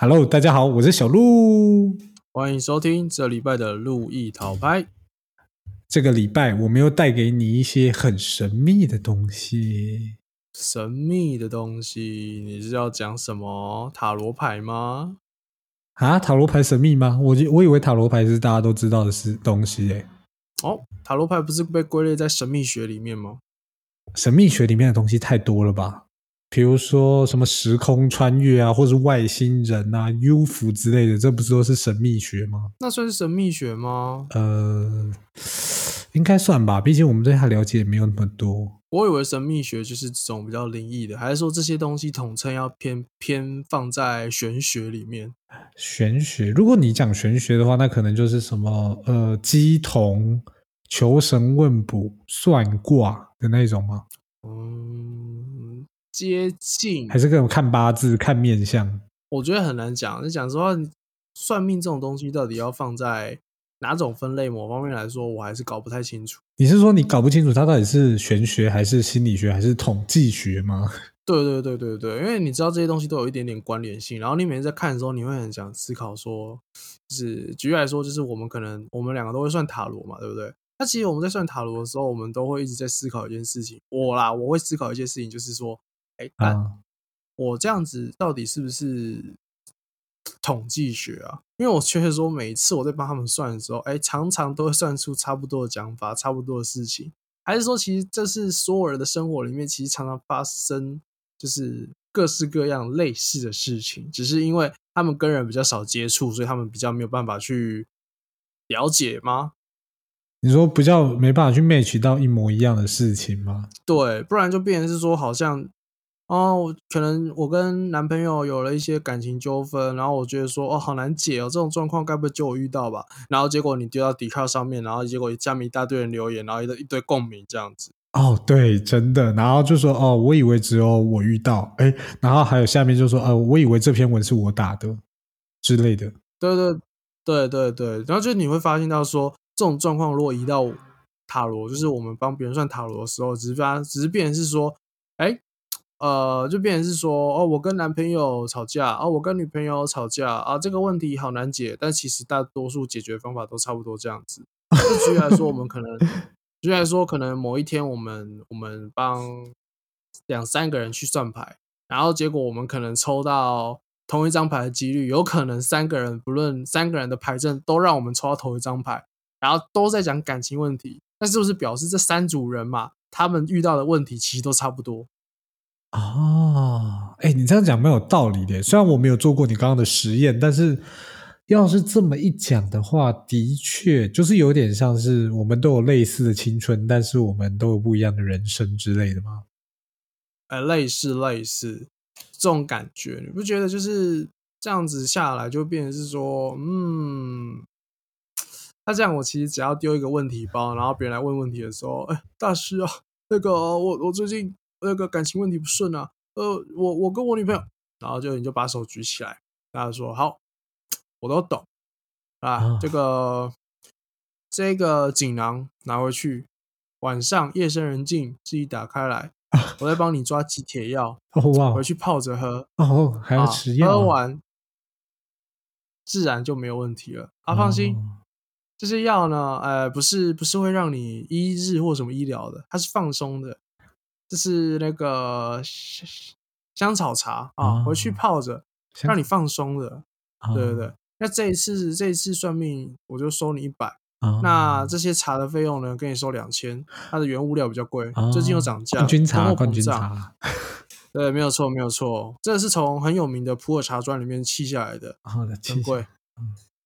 Hello，大家好，我是小鹿。欢迎收听这礼拜的路易淘拍。这个礼拜我们又带给你一些很神秘的东西。神秘的东西，你是要讲什么塔罗牌吗？啊，塔罗牌神秘吗？我我以为塔罗牌是大家都知道的是东西诶。哦，塔罗牌不是被归类在神秘学里面吗？神秘学里面的东西太多了吧？比如说什么时空穿越啊，或是外星人啊、UFO 之类的，这不是都是神秘学吗？那算是神秘学吗？呃，应该算吧，毕竟我们对它了解也没有那么多。我以为神秘学就是这种比较灵异的，还是说这些东西统称要偏偏放在玄学里面？玄学，如果你讲玄学的话，那可能就是什么呃鸡同、求神问卜、算卦的那种吗？嗯，接近，还是各种看八字、看面相？我觉得很难讲。你讲实话，算命这种东西到底要放在哪种分类？某方面来说，我还是搞不太清楚。你是说你搞不清楚它到底是玄学还是心理学还是统计学吗？对对对对对，因为你知道这些东西都有一点点关联性，然后你每次在看的时候，你会很想思考说，就是举例来说，就是我们可能我们两个都会算塔罗嘛，对不对？那其实我们在算塔罗的时候，我们都会一直在思考一件事情。我啦，我会思考一件事情，就是说，哎，我这样子到底是不是统计学啊？因为我确实说，每一次我在帮他们算的时候，哎，常常都会算出差不多的讲法，差不多的事情。还是说，其实这是所有人的生活里面，其实常常发生，就是各式各样类似的事情，只是因为他们跟人比较少接触，所以他们比较没有办法去了解吗？你说比较没办法去 match 到一模一样的事情吗？对，不然就变成是说，好像哦，我可能我跟男朋友有了一些感情纠纷，然后我觉得说，哦，好难解哦，这种状况该不会就我遇到吧？然后结果你丢到迪卡上面，然后结果下面一大堆人留言，然后一堆一堆共鸣这样子。哦，对，真的。然后就说哦，我以为只有我遇到，哎，然后还有下面就说，呃，我以为这篇文是我打的之类的。对对对对对，然后就你会发现到说，这种状况如果移到塔罗，就是我们帮别人算塔罗的时候，只是发只是变成是说，哎，呃，就变成是说，哦，我跟男朋友吵架，哦，我跟女朋友吵架啊，这个问题好难解，但其实大多数解决方法都差不多这样子。就举例来说，我们可能，举例来说，可能某一天我们我们帮两三个人去算牌，然后结果我们可能抽到同一张牌的几率，有可能三个人不论三个人的牌阵都让我们抽到同一张牌，然后都在讲感情问题，那是不是表示这三组人嘛，他们遇到的问题其实都差不多？哦，哎，你这样讲蛮有道理的。虽然我没有做过你刚刚的实验，但是要是这么一讲的话，的确就是有点像是我们都有类似的青春，但是我们都有不一样的人生之类的吗？呃，类似类似这种感觉，你不觉得就是这样子下来就变成是说，嗯，那这样我其实只要丢一个问题包，然后别人来问问题的时候，哎，大师啊，那个我我最近那个感情问题不顺啊，呃，我我跟我女朋友，然后就你就把手举起来，大家说好，我都懂啊，啊这个这个锦囊拿回去，晚上夜深人静自己打开来，我再帮你抓几铁药，哦哇，回去泡着喝，哦还要啊吃药啊、喝完自然就没有问题了啊，放心。哦这些药呢，呃，不是不是会让你医治或什么医疗的，它是放松的，这是那个香香草茶啊，哦回去泡着，让你放松的。哦对对对，那这一次这一次算命，我就收你一百、哦那这些茶的费用呢，跟你收两千，它的原物料比较贵，哦最近又涨价，冠军茶，冠军。茶，对，没有错，没有错，这是从很有名的普洱茶砖里面砌下来的，好的，很。贵。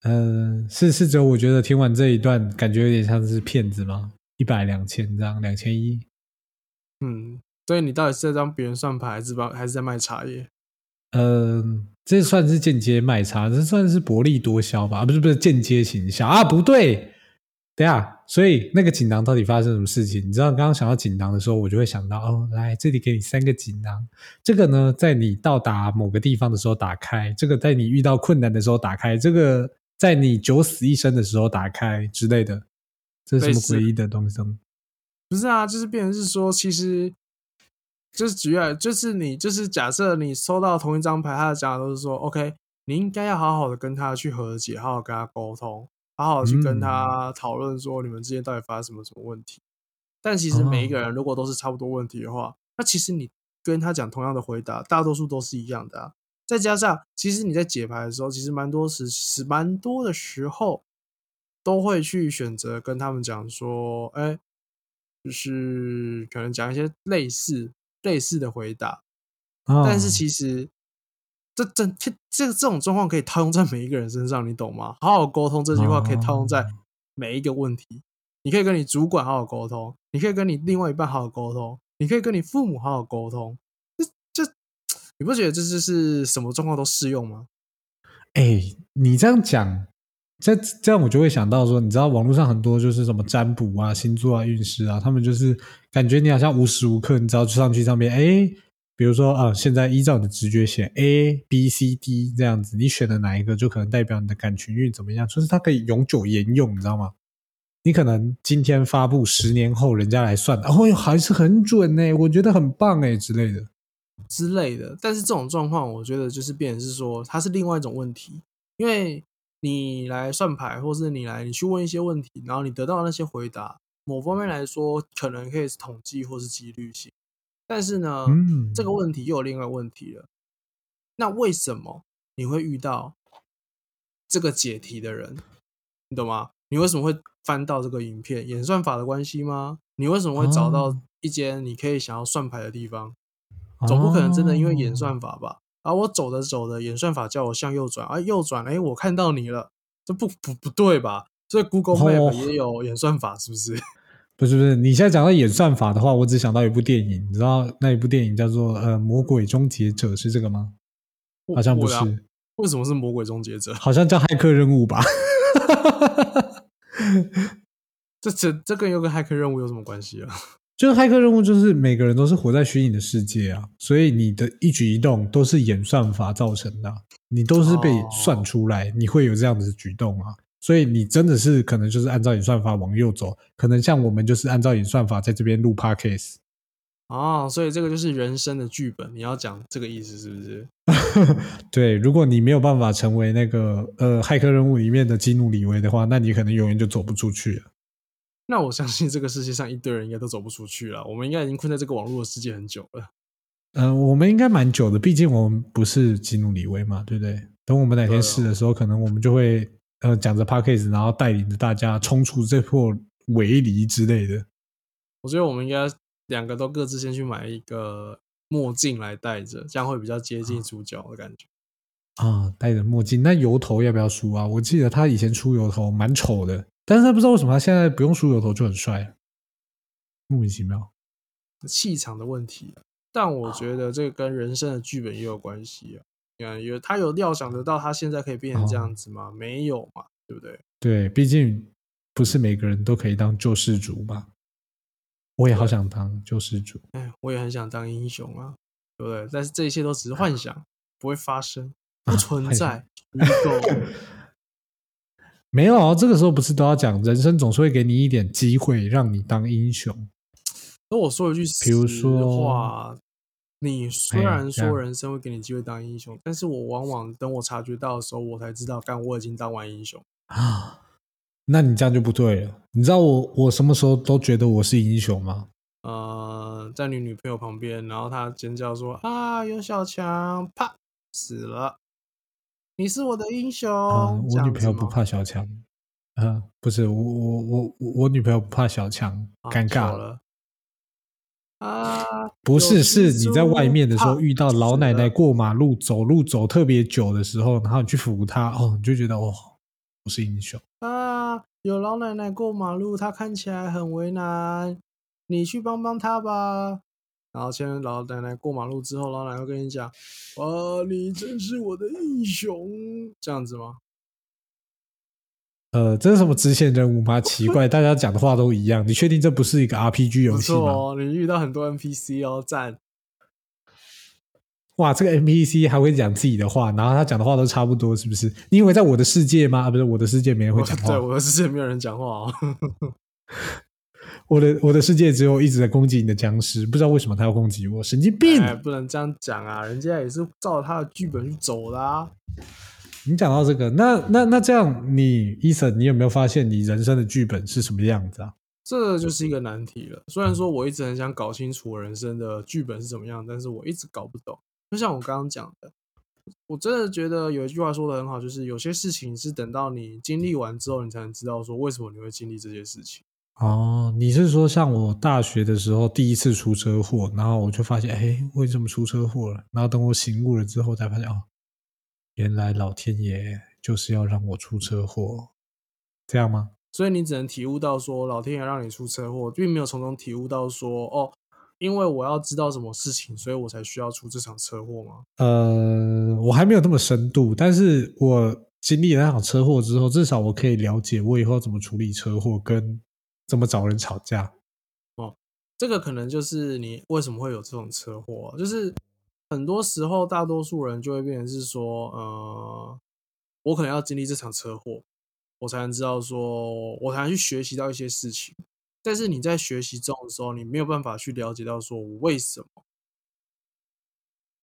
嗯，是是，只有我觉得听完这一段，感觉有点像是骗子吗？一百两千这样，两千一。嗯，所以你到底是在帮别人算牌，还是帮还是在卖茶叶？嗯，这算是间接卖茶，这算是薄利多销吧？啊，不是不是间接行销啊，不对，等一下，所以那个锦囊到底发生什么事情？你知道，刚刚想到锦囊的时候，我就会想到哦，来这里给你三个锦囊，这个呢，在你到达某个地方的时候打开，这个在你遇到困难的时候打开，这个在你九死一生的时候打开之类的，这是什么诡异的东西？不是啊，就是变成是说，其实就是举例，就是你就是假设你收到同一张牌，他的讲法都是说，OK，你应该要好好的跟他去和解，好好跟他沟通，好好去跟他讨论说你们之间到底发生什么什么问题。但其实每一个人如果都是差不多问题的话，那其实你跟他讲同样的回答，大多数都是一样的啊。再加上，其实你在解牌的时候，其实蛮多时是蛮多的时候，都会去选择跟他们讲说，哎、就是可能讲一些类似类似的回答，啊但是其实这这这这这种状况可以套用在每一个人身上，你懂吗？好好沟通这句话可以套用在哦每一个问题。你可以跟你主管好好沟通，你可以跟你另外一半好好沟通，你可以跟你父母好好沟通。这这，你不觉得这就是什么状况都适用吗？哎、你这样讲，这这样我就会想到说，你知道网络上很多就是什么占卜啊、星座啊、运势啊，他们就是感觉你好像无时无刻，你只要上去上面，哎，比如说啊，现在依照你的直觉选 A、B、C、D 这样子，你选的哪一个就可能代表你的感情运怎么样，就是它可以永久沿用，你知道吗？你可能今天发布，十年后人家来算，哦哟，还是很准呢，我觉得很棒哎之类的。之类的。但是这种状况，我觉得就是变成是说，它是另外一种问题，因为你来算牌，或是你来你去问一些问题，然后你得到那些回答，某方面来说可能可以是统计或是几率性，但是呢，嗯这个问题又有另外问题了。那为什么你会遇到这个解题的人？你懂吗？你为什么会翻到这个影片？演算法的关系吗？你为什么会找到哦一间你可以想要算牌的地方？总不可能真的因为演哦算法吧？啊，我走着走着，演算法叫我向右转，啊，右转，哎，我看到你了，这不不不对吧？所以 Google 哦 Map 也有演算法，是不是？不是不是，你现在讲到演算法的话，我只想到一部电影，你知道那一部电影叫做呃《魔鬼终结者》是这个吗？好像不是，为什么是魔鬼终结者？好像叫骇客任务吧？这这这跟有跟骇客任务有什么关系啊？就是骇客任务，就是每个人都是活在虚拟的世界啊，所以你的一举一动都是演算法造成的啊，你都是被哦算出来，你会有这样子的举动啊。所以你真的是可能就是按照演算法往右走，可能像我们就是按照演算法在这边录 podcast。哦，所以这个就是人生的剧本，你要讲这个意思是不是？对，如果你没有办法成为那个呃骇客任务里面的基努里维的话，那你可能永远就走不出去了。那我相信这个世界上一堆人应该都走不出去了，我们应该已经困在这个网络的世界很久了。嗯、我们应该蛮久的，毕竟我们不是基努里维嘛，对不对？等我们哪天试的时候，可能我们就会呃讲着 p a c k a g e 然后带领着大家冲出这破围篱之类的。我觉得我们应该两个都各自先去买一个墨镜来戴着，这样会比较接近主角的感觉。啊，戴着墨镜，那油头要不要梳啊？我记得他以前出油头蛮丑的，但是他不知道为什么他现在不用梳油头就很帅，莫名其妙。气场的问题，但我觉得这个跟人生的剧本也有关系啊。你看，有他有料想得到他现在可以变成这样子吗？没有嘛，对不对？对，毕竟不是每个人都可以当救世主嘛。我也好想当救世主。哎，我也很想当英雄啊，对不对？但是这一切都只是幻想，不会发生，啊不存在，虚构。没有啊，这个时候不是都要讲，人生总是会给你一点机会，让你当英雄。那我说一句比如实说话，你虽哎然说人生会给你机会当英雄，但是我往往等我察觉到的时候，我才知道，干我已经当完英雄。啊，那你这样就不对了。你知道我我什么时候都觉得我是英雄吗？呃，在你女朋友旁边，然后她尖叫说：“啊，有小强，啪，死了！你是我的英雄。嗯，我女朋友不怕小强。嗯，不是我我我我我女朋友不怕小强，啊尴尬。了啊！不是，是你在外面的时候遇到老奶奶过马路走路走特别久的时候，然后你去扶她，哦，你就觉得哦，我是英雄。啊，有老奶奶过马路，她看起来很为难，你去帮帮她吧。然后牵老奶奶过马路之后，老奶奶会跟你讲：“啊，你真是我的英雄。”这样子吗？呃，这是什么支线任务吗？奇怪，大家讲的话都一样。你确定这不是一个 RPG 游戏吗？哦，你遇到很多 NPC 哦，赞。哇，这个 NPC 还会讲自己的话，然后他讲的话都差不多，是不是？你以为在我的世界吗？啊，不是，我的世界没人会讲话。对，我的世界没有人讲话哦。我的我的世界只有一直在攻击你的僵尸，不知道为什么他要攻击我，神经病！不能这样讲啊，人家也是照着他的剧本去走的啊。你讲到这个，那那那这样，你伊森，你有没有发现你人生的剧本是什么样子啊？这就是一个难题了。虽然说我一直很想搞清楚我人生的剧本是怎么样，但是我一直搞不懂。就像我刚刚讲的，我真的觉得有一句话说的很好，就是有些事情是等到你经历完之后，你才能知道说为什么你会经历这些事情。哦，你是说像我大学的时候第一次出车祸，然后我就发现，哎，为什么出车祸了？然后等我醒悟了之后，才发现，哦。原来老天爷就是要让我出车祸，这样吗？所以你只能体悟到说，老天爷让你出车祸，并没有从中体悟到说，哦，因为我要知道什么事情，所以我才需要出这场车祸吗？呃，我还没有那么深度，但是我经历了那场车祸之后，至少我可以了解我以后怎么处理车祸，跟怎么找人吵架。哦，这个可能就是你为什么会有这种车祸，就是。很多时候，大多数人就会变成是说，呃，我可能要经历这场车祸，我才能知道说，我才能去学习到一些事情。但是你在学习中的时候，你没有办法去了解到说我为什么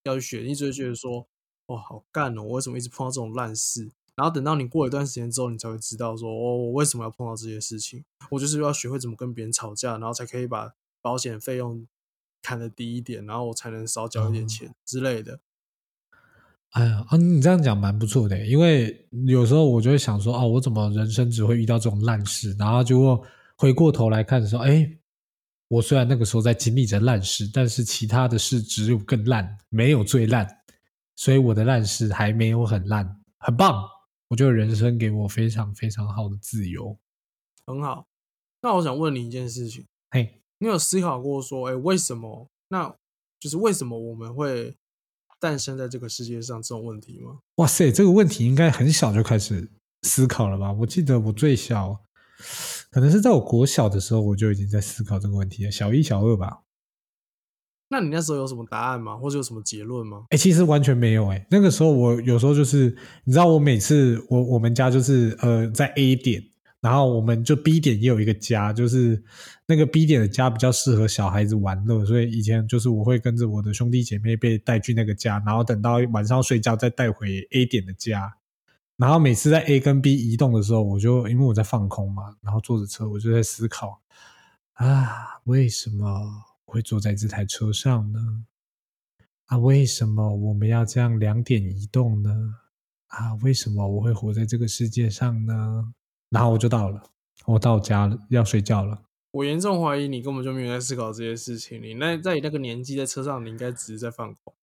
要去学，你只会觉得说，哦，好干哦，我为什么一直碰到这种烂事？然后等到你过一段时间之后，你才会知道说，哦，我为什么要碰到这些事情？我就是要学会怎么跟别人吵架，然后才可以把保险费用。砍的低一点，然后我才能少缴一点钱之类的。哎呀，啊，你这样讲蛮不错的，因为有时候我就会想说，哦，我怎么人生只会遇到这种烂事？然后结果回过头来看的时候，哎，我虽然那个时候在经历着烂事，但是其他的事只有更烂，没有最烂，所以我的烂事还没有很烂，很棒。我觉得人生给我非常非常好的自由，很好。那我想问你一件事情，嘿。你有思考过说，哎，为什么？那就是为什么我们会诞生在这个世界上这种问题吗？哇塞，这个问题应该很小就开始思考了吧？我记得我最小，可能是在我国小的时候，我就已经在思考这个问题了，小一、小二吧。那你那时候有什么答案吗？或者有什么结论吗？哎，其实完全没有。哎，那个时候我有时候就是，你知道，我每次我我们家就是呃，在 A 点。然后我们就 B 点也有一个家，就是那个 B 点的家比较适合小孩子玩乐，所以以前就是我会跟着我的兄弟姐妹被带去那个家，然后等到晚上睡觉再带回 A 点的家。然后每次在 A 跟 B 移动的时候，我就因为我在放空嘛，然后坐着车，我就在思考啊，为什么会坐在这台车上呢？啊，为什么我们要这样两点移动呢？啊，为什么我会活在这个世界上呢？然后我就到了，我到家了，要睡觉了。我严重怀疑你根本就没有在思考这些事情。你那在你那个年纪在车上，你应该只是在放空，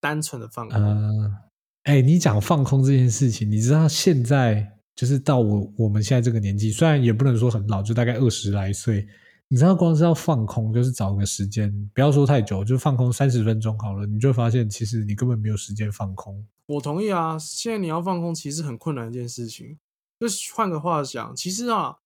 单纯的放空。嗯，哎，你讲放空这件事情，你知道现在就是到我我们现在这个年纪，虽然也不能说很老，就大概二十来岁。你知道，光是要放空，就是找个时间，不要说太久，就放空三十分钟好了。你就发现，其实你根本没有时间放空。我同意啊，现在你要放空，其实很困难一件事情。就是换个话讲，其实啊，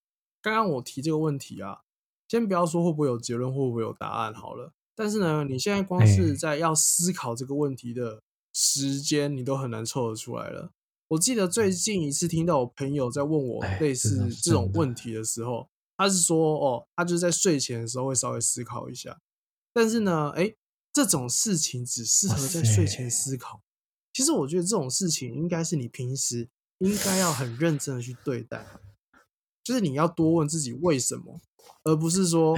刚刚我提这个问题啊，先不要说会不会有结论，会不会有答案好了。但是呢，你现在光是在要思考这个问题的时间，你都很难凑得出来了。我记得最近一次听到我朋友在问我类似这种问题的时候，他是说，哦，他就是在睡前的时候会稍微思考一下。但是呢，哎，这种事情只适合在睡前思考。其实我觉得这种事情应该是你平时。应该要很认真的去对待，就是你要多问自己为什么，而不是说，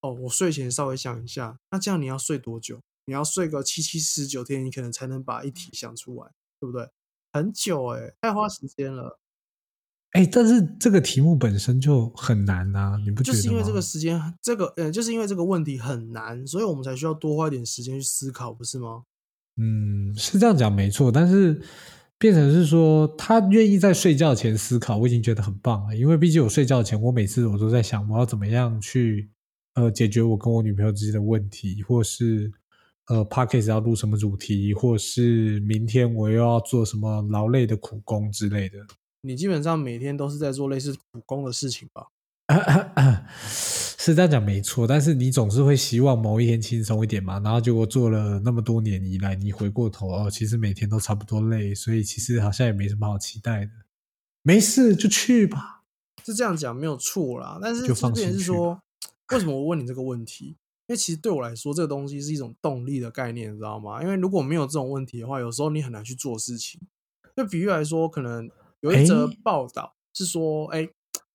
哦，我睡前稍微想一下，那这样你要睡多久？你要睡个七七十九天，你可能才能把一题想出来，对不对？很久哎，太花时间了。哎，但是这个题目本身就很难啊，你不觉得就是因为这个时间，这个呃，就是因为这个问题很难，所以我们才需要多花一点时间去思考，不是吗？嗯，是这样讲没错，但是。变成是说，他愿意在睡觉前思考，我已经觉得很棒了。因为毕竟我睡觉前，我每次我都在想，我要怎么样去呃解决我跟我女朋友之间的问题，或是呃 p d c a s t 要录什么主题，或是明天我又要做什么劳累的苦工之类的。你基本上每天都是在做类似苦工的事情吧？是这样讲没错，但是你总是会希望某一天轻松一点嘛。然后结果做了那么多年以来，你回过头哦，其实每天都差不多累，所以其实好像也没什么好期待的。没事就去吧，是这样讲没有错啦。但是就放心去这边是说，为什么我问你这个问题？因为其实对我来说，这个东西是一种动力的概念，你知道吗？因为如果没有这种问题的话，有时候你很难去做事情。就比喻来说，可能有一则报道是说，哎，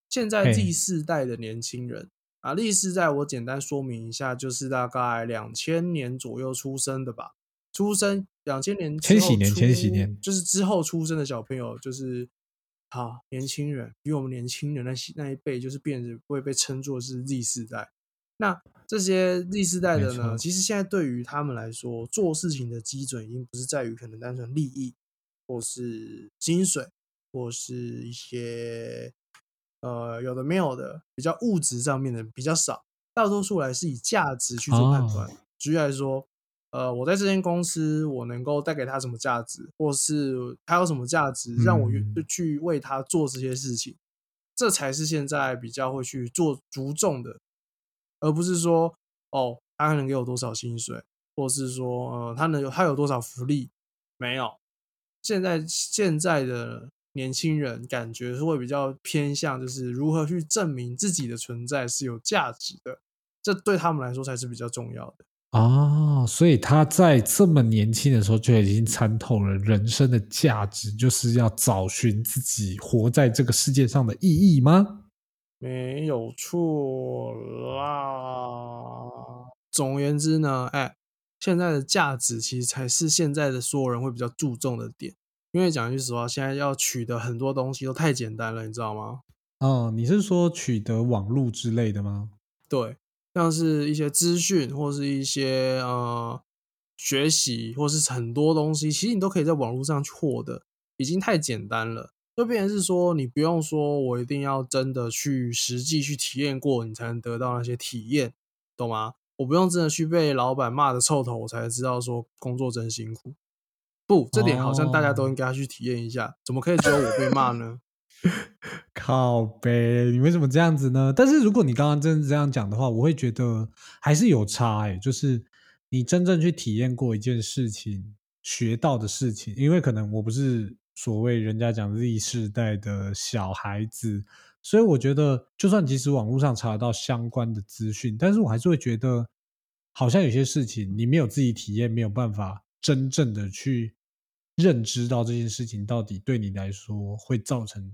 现在嘿。Z 世代的年轻人啊，Z 世代我简单说明一下，就是大概两千年左右出生的吧，出生两千年之千禧年千禧年就是之后出生的小朋友，就是好年轻人，比我们年轻人那些那一辈，就是变得会被称作是 Z 世代。那这些 Z 世代的呢，其实现在对于他们来说，做事情的基准已经不是在于可能单纯利益，或是薪水，或是一些呃有的没有的比较物质上面的比较少，大多数来是以价值去做判断。哦。举例来说，呃，我在这间公司，我能够带给他什么价值，或是他有什么价值，让我愿嗯。去为他做这些事情，这才是现在比较会去做着重的，而不是说哦，他能给我多少薪水，或是说呃，他能有他有多少福利，没有。现在现在的年轻人感觉是会比较偏向，就是如何去证明自己的存在是有价值的，这对他们来说才是比较重要的。哦，所以他在这么年轻的时候就已经参透了人生的价值，就是要找寻自己活在这个世界上的意义吗？没有错啦。总而言之呢，哎，现在的价值其实才是现在的所有人会比较注重的点。因为讲句实话，现在要取得很多东西都太简单了，你知道吗？哦，你是说取得网络之类的吗？对，像是一些资讯或是一些呃学习，或是很多东西，其实你都可以在网络上去获得，已经太简单了。就变成是说，你不用说我一定要真的去实际去体验过，你才能得到那些体验，懂吗？我不用真的去被老板骂的臭头，我才知道说工作真辛苦。不，这点好像大家都应该去体验一下，怎么可以只有我被骂呢？靠呗，你为什么这样子呢？但是如果你刚刚真的这样讲的话，我会觉得还是有差哎、就是你真正去体验过一件事情，学到的事情，因为可能我不是所谓人家讲 Z 世代的小孩子，所以我觉得就算即使网络上查得到相关的资讯，但是我还是会觉得好像有些事情你没有自己体验，没有办法真正的去认知到这件事情到底对你来说会造成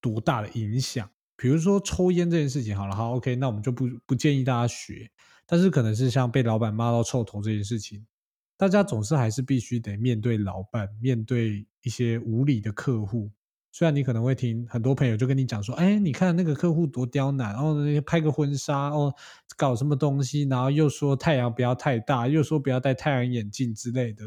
多大的影响。比如说抽烟这件事情，好了，好，OK，那我们就不不建议大家学。但是可能是像被老板骂到臭头这件事情，大家总是还是必须得面对老板，面对一些无理的客户。虽然你可能会听很多朋友就跟你讲说，哎，你看那个客户多刁难，哦，拍个婚纱，哦，搞什么东西，然后又说太阳不要太大，又说不要戴太阳眼镜之类的，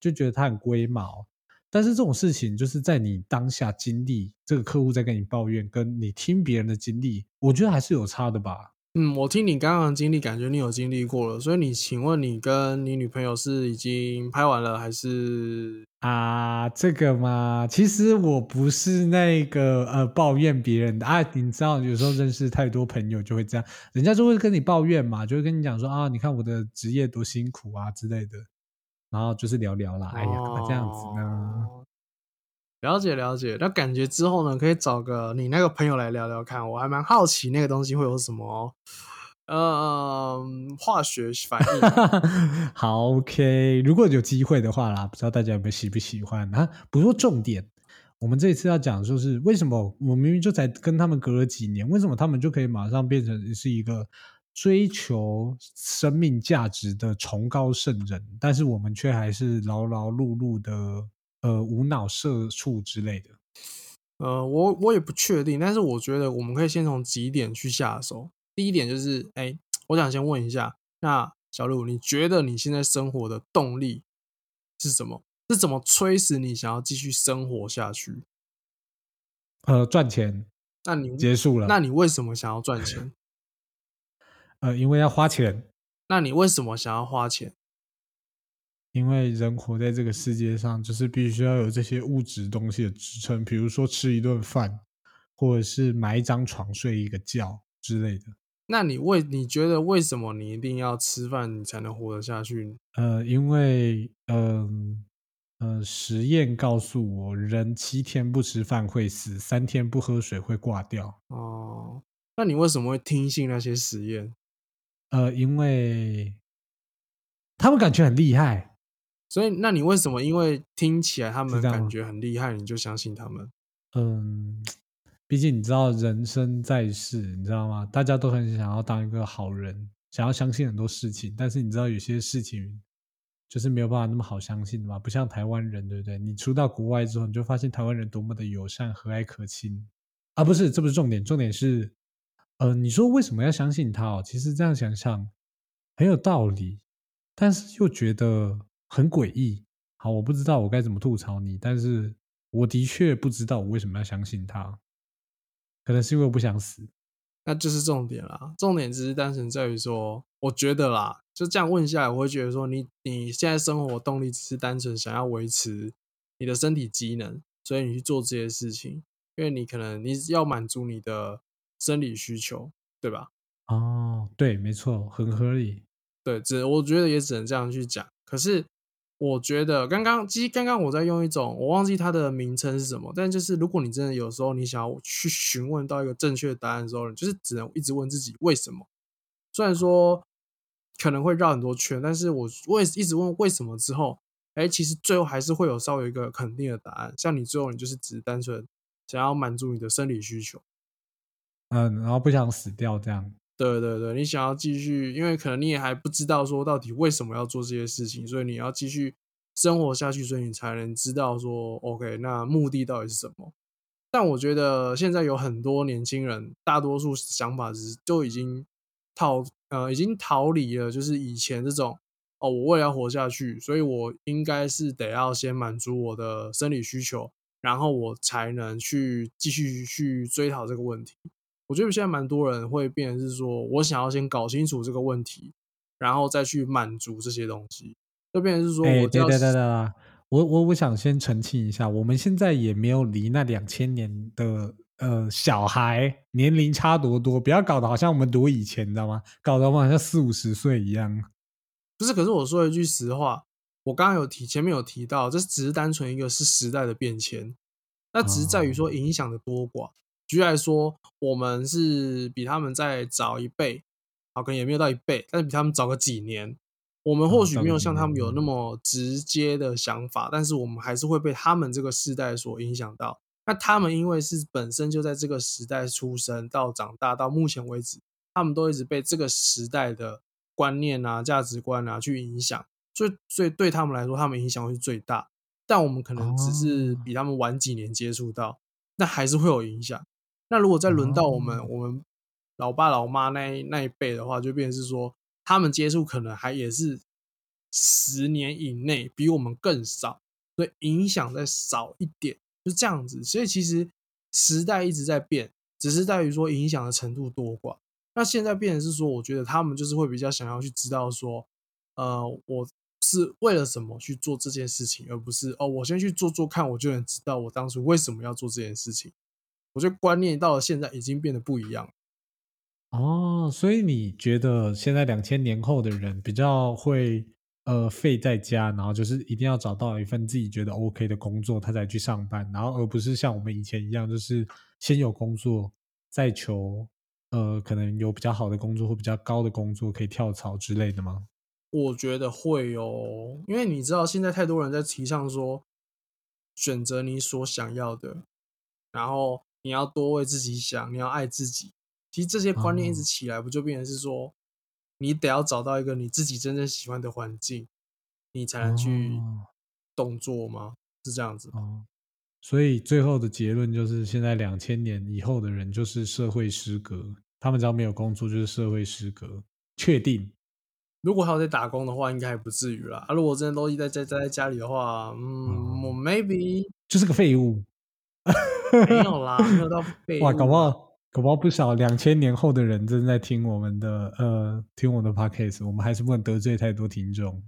就觉得他很龟毛。但是这种事情就是在你当下经历，这个客户在跟你抱怨，跟你听别人的经历，我觉得还是有差的吧。嗯，我听你刚刚的经历，感觉你有经历过了，所以你请问你跟你女朋友是已经拍完了，还是啊，这个嘛，其实我不是那个呃抱怨别人的啊，你知道，有时候认识太多朋友就会这样，人家就会跟你抱怨嘛，就会跟你讲说啊，你看我的职业多辛苦啊之类的，然后就是聊聊啦，哎呀，这样子呢？哦了解了解，那感觉之后呢，可以找个你那个朋友来聊聊看，我还蛮好奇那个东西会有什么呃化学反应。好，OK，如果有机会的话啦，不知道大家有没有喜不喜欢啊？不过重点，我们这一次要讲就是为什么我明明就才跟他们隔了几年，为什么他们就可以马上变成是一个追求生命价值的崇高圣人，但是我们却还是劳劳碌碌的呃无脑社畜之类的。呃，我我也不确定，但是我觉得我们可以先从几点去下手。第一点就是，哎，我想先问一下，那小鹿，你觉得你现在生活的动力是什么？是怎么催使你想要继续生活下去？呃，赚钱那你结束了。那你为什么想要赚钱？呃，因为要花钱，那你为什么想要花钱？因为人活在这个世界上，就是必须要有这些物质东西的支撑，比如说吃一顿饭，或者是买一张床睡一个觉之类的。那你为你觉得为什么你一定要吃饭，你才能活得下去？呃，因为嗯呃实验告诉我，人七天不吃饭会死，三天不喝水会挂掉。哦，那你为什么会听信那些实验？呃，因为他们感觉很厉害。所以，那你为什么因为听起来他们感觉很厉害，你就相信他们？嗯，毕竟你知道人生在世，你知道吗？大家都很想要当一个好人，想要相信很多事情，但是你知道有些事情就是没有办法那么好相信的嘛，不像台湾人，对不对？你出到国外之后，你就发现台湾人多么的友善、和蔼可亲啊！不是，这不是重点，重点是，呃，你说为什么要相信他哦？其实这样想想很有道理，但是又觉得很诡异。好，我不知道我该怎么吐槽你，但是我的确不知道我为什么要相信他，可能是因为我不想死。那就是重点啦。重点只是单纯在于说，我觉得啦，就这样问下来，我会觉得说你，你现在生活动力只是单纯想要维持你的身体机能，所以你去做这些事情，因为你可能你要满足你的生理需求，对吧？哦，对，没错，很合理。对，只我觉得也只能这样去讲。可是我觉得刚刚，其实刚刚我在用一种我忘记它的名称是什么，但就是如果你真的有时候你想要去询问到一个正确的答案的时候，你就是只能一直问自己为什么。虽然说可能会绕很多圈，但是我我也一直问为什么之后，哎，其实最后还是会有稍微一个肯定的答案。像你最后你就是只是单纯想要满足你的生理需求。嗯，然后不想死掉这样。对对对，你想要继续，因为可能你也还不知道说到底为什么要做这些事情，所以你要继续生活下去，所以你才能知道说，OK，那目的到底是什么。但我觉得现在有很多年轻人，大多数想法是都已经逃呃已经逃离了，就是以前这种哦，我为了要活下去，所以我应该是得要先满足我的生理需求，然后我才能去继续去追讨这个问题。我觉得现在蛮多人会变成是说，我想要先搞清楚这个问题，然后再去满足这些东西，就变成是说哎，我对对对对对，我我我想先澄清一下，我们现在也没有离那两千年的呃小孩年龄差多多，不要搞得好像我们多以前，你知道吗？搞得我们好像四五十岁一样。不是，可是我说一句实话，我刚刚有提前面有提到，这只是单纯一个是时代的变迁，那只是在于说哦影响的多寡。举例来说，我们是比他们再早一辈，好，可能也没有到一倍，但是比他们早个几年。我们或许没有像他们有那嗯么直接的想法，但是我们还是会被他们这个世代所影响到。那他们因为是本身就在这个时代出生到长大到目前为止，他们都一直被这个时代的观念啊、价值观啊去影响，所以所以对他们来说，他们影响会是最大。但我们可能只是哦比他们晚几年接触到，那还是会有影响。那如果再轮到我们、哦我们老爸老妈那一那一辈的话，就变成是说，他们接触可能还也是十年以内，比我们更少，所以影响再少一点，就这样子。所以其实时代一直在变，只是在于说影响的程度多寡。那现在变成是说，我觉得他们就是会比较想要去知道说，呃，我是为了什么去做这件事情，而不是哦，我先去做做看，我就能知道我当初为什么要做这件事情。我觉得观念到了现在已经变得不一样。哦，所以你觉得现在两千年后的人比较会呃废在家，然后就是一定要找到一份自己觉得 OK 的工作，他才去上班，然后而不是像我们以前一样，就是先有工作，再求呃可能有比较好的工作或比较高的工作可以跳槽之类的吗？我觉得会哦，因为你知道现在太多人在提倡说，选择你所想要的，然后你要多为自己想，你要爱自己。其实这些观念一直哦起来，不就变成是说，你得要找到一个你自己真正喜欢的环境，你才能去哦动作吗？是这样子吗？哦，所以最后的结论就是，现在两千年以后的人就是社会失格，他们只要没有工作就是社会失格，确定。如果还有在打工的话，应该还不至于啦。啊，如果真的都一直在在家里的话，嗯，我哦 maybe 就是个废物。没有啦，没有到 废物哇，搞不好搞不好不少两千年后的人正在听我们的呃听我的 podcast，我们还是不能得罪太多听众。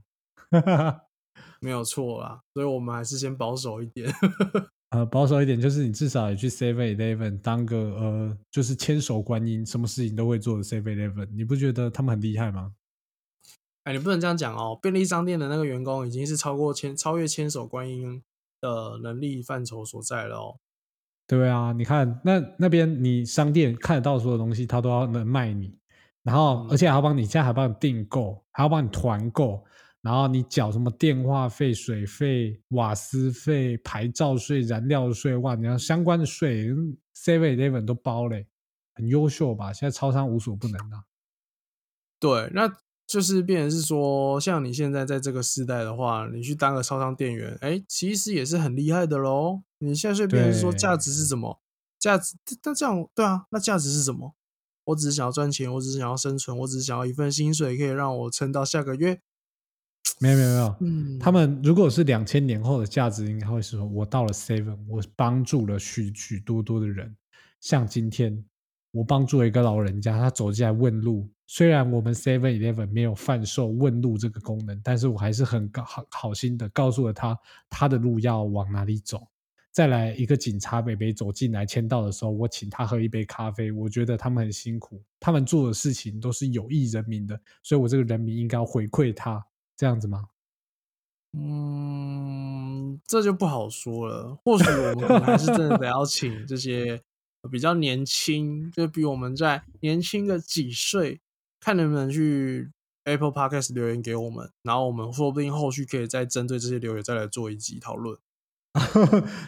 没有错啦，所以我们还是先保守一点。呃，保守一点，就是你至少也去 Seven Eleven 当个呃，就是千手观音，什么事情都会做的 Seven Eleven，你不觉得他们很厉害吗？哎，你不能这样讲哦！便利商店的那个员工已经是超过千超越千手观音的能力范畴所在了哦。对啊，你看那那边你商店看得到所有东西，他都要能卖你，然后而且还要帮你，现在还帮你订购，还要帮你团购。然后你缴什么电话费、水费、瓦斯费、牌照税、燃料税，哇！你要相关的税，Seven Eleven 都包嘞，很优秀吧？现在超商无所不能啊。对，那就是变成是说，像你现在在这个时代的话，你去当个超商店员，哎，其实也是很厉害的喽。你现在是变成说，价值是什么？价值？那这样对啊？那价值是什么？我只是想要赚钱，我只是想要生存，我只是想要一份薪水可以让我撑到下个月。没有没有没有，嗯，他们如果是两千年后的价值，应该会是说，我到了 Seven，我帮助了许许多多的人，像今天我帮助了一个老人家，他走进来问路，虽然我们 Seven Eleven 没有贩售问路这个功能，但是我还是很好好心的告诉了他他的路要往哪里走。再来一个警察北北走进来签到的时候，我请他喝一杯咖啡，我觉得他们很辛苦，他们做的事情都是有益人民的，所以我这个人民应该回馈他。这样子吗？嗯，这就不好说了。或许我们还是真的得要请这些比较年轻，就比我们在年轻个几岁，看能不能去 Apple Podcast 留言给我们，然后我们说不定后续可以再针对这些留言再来做一集讨论。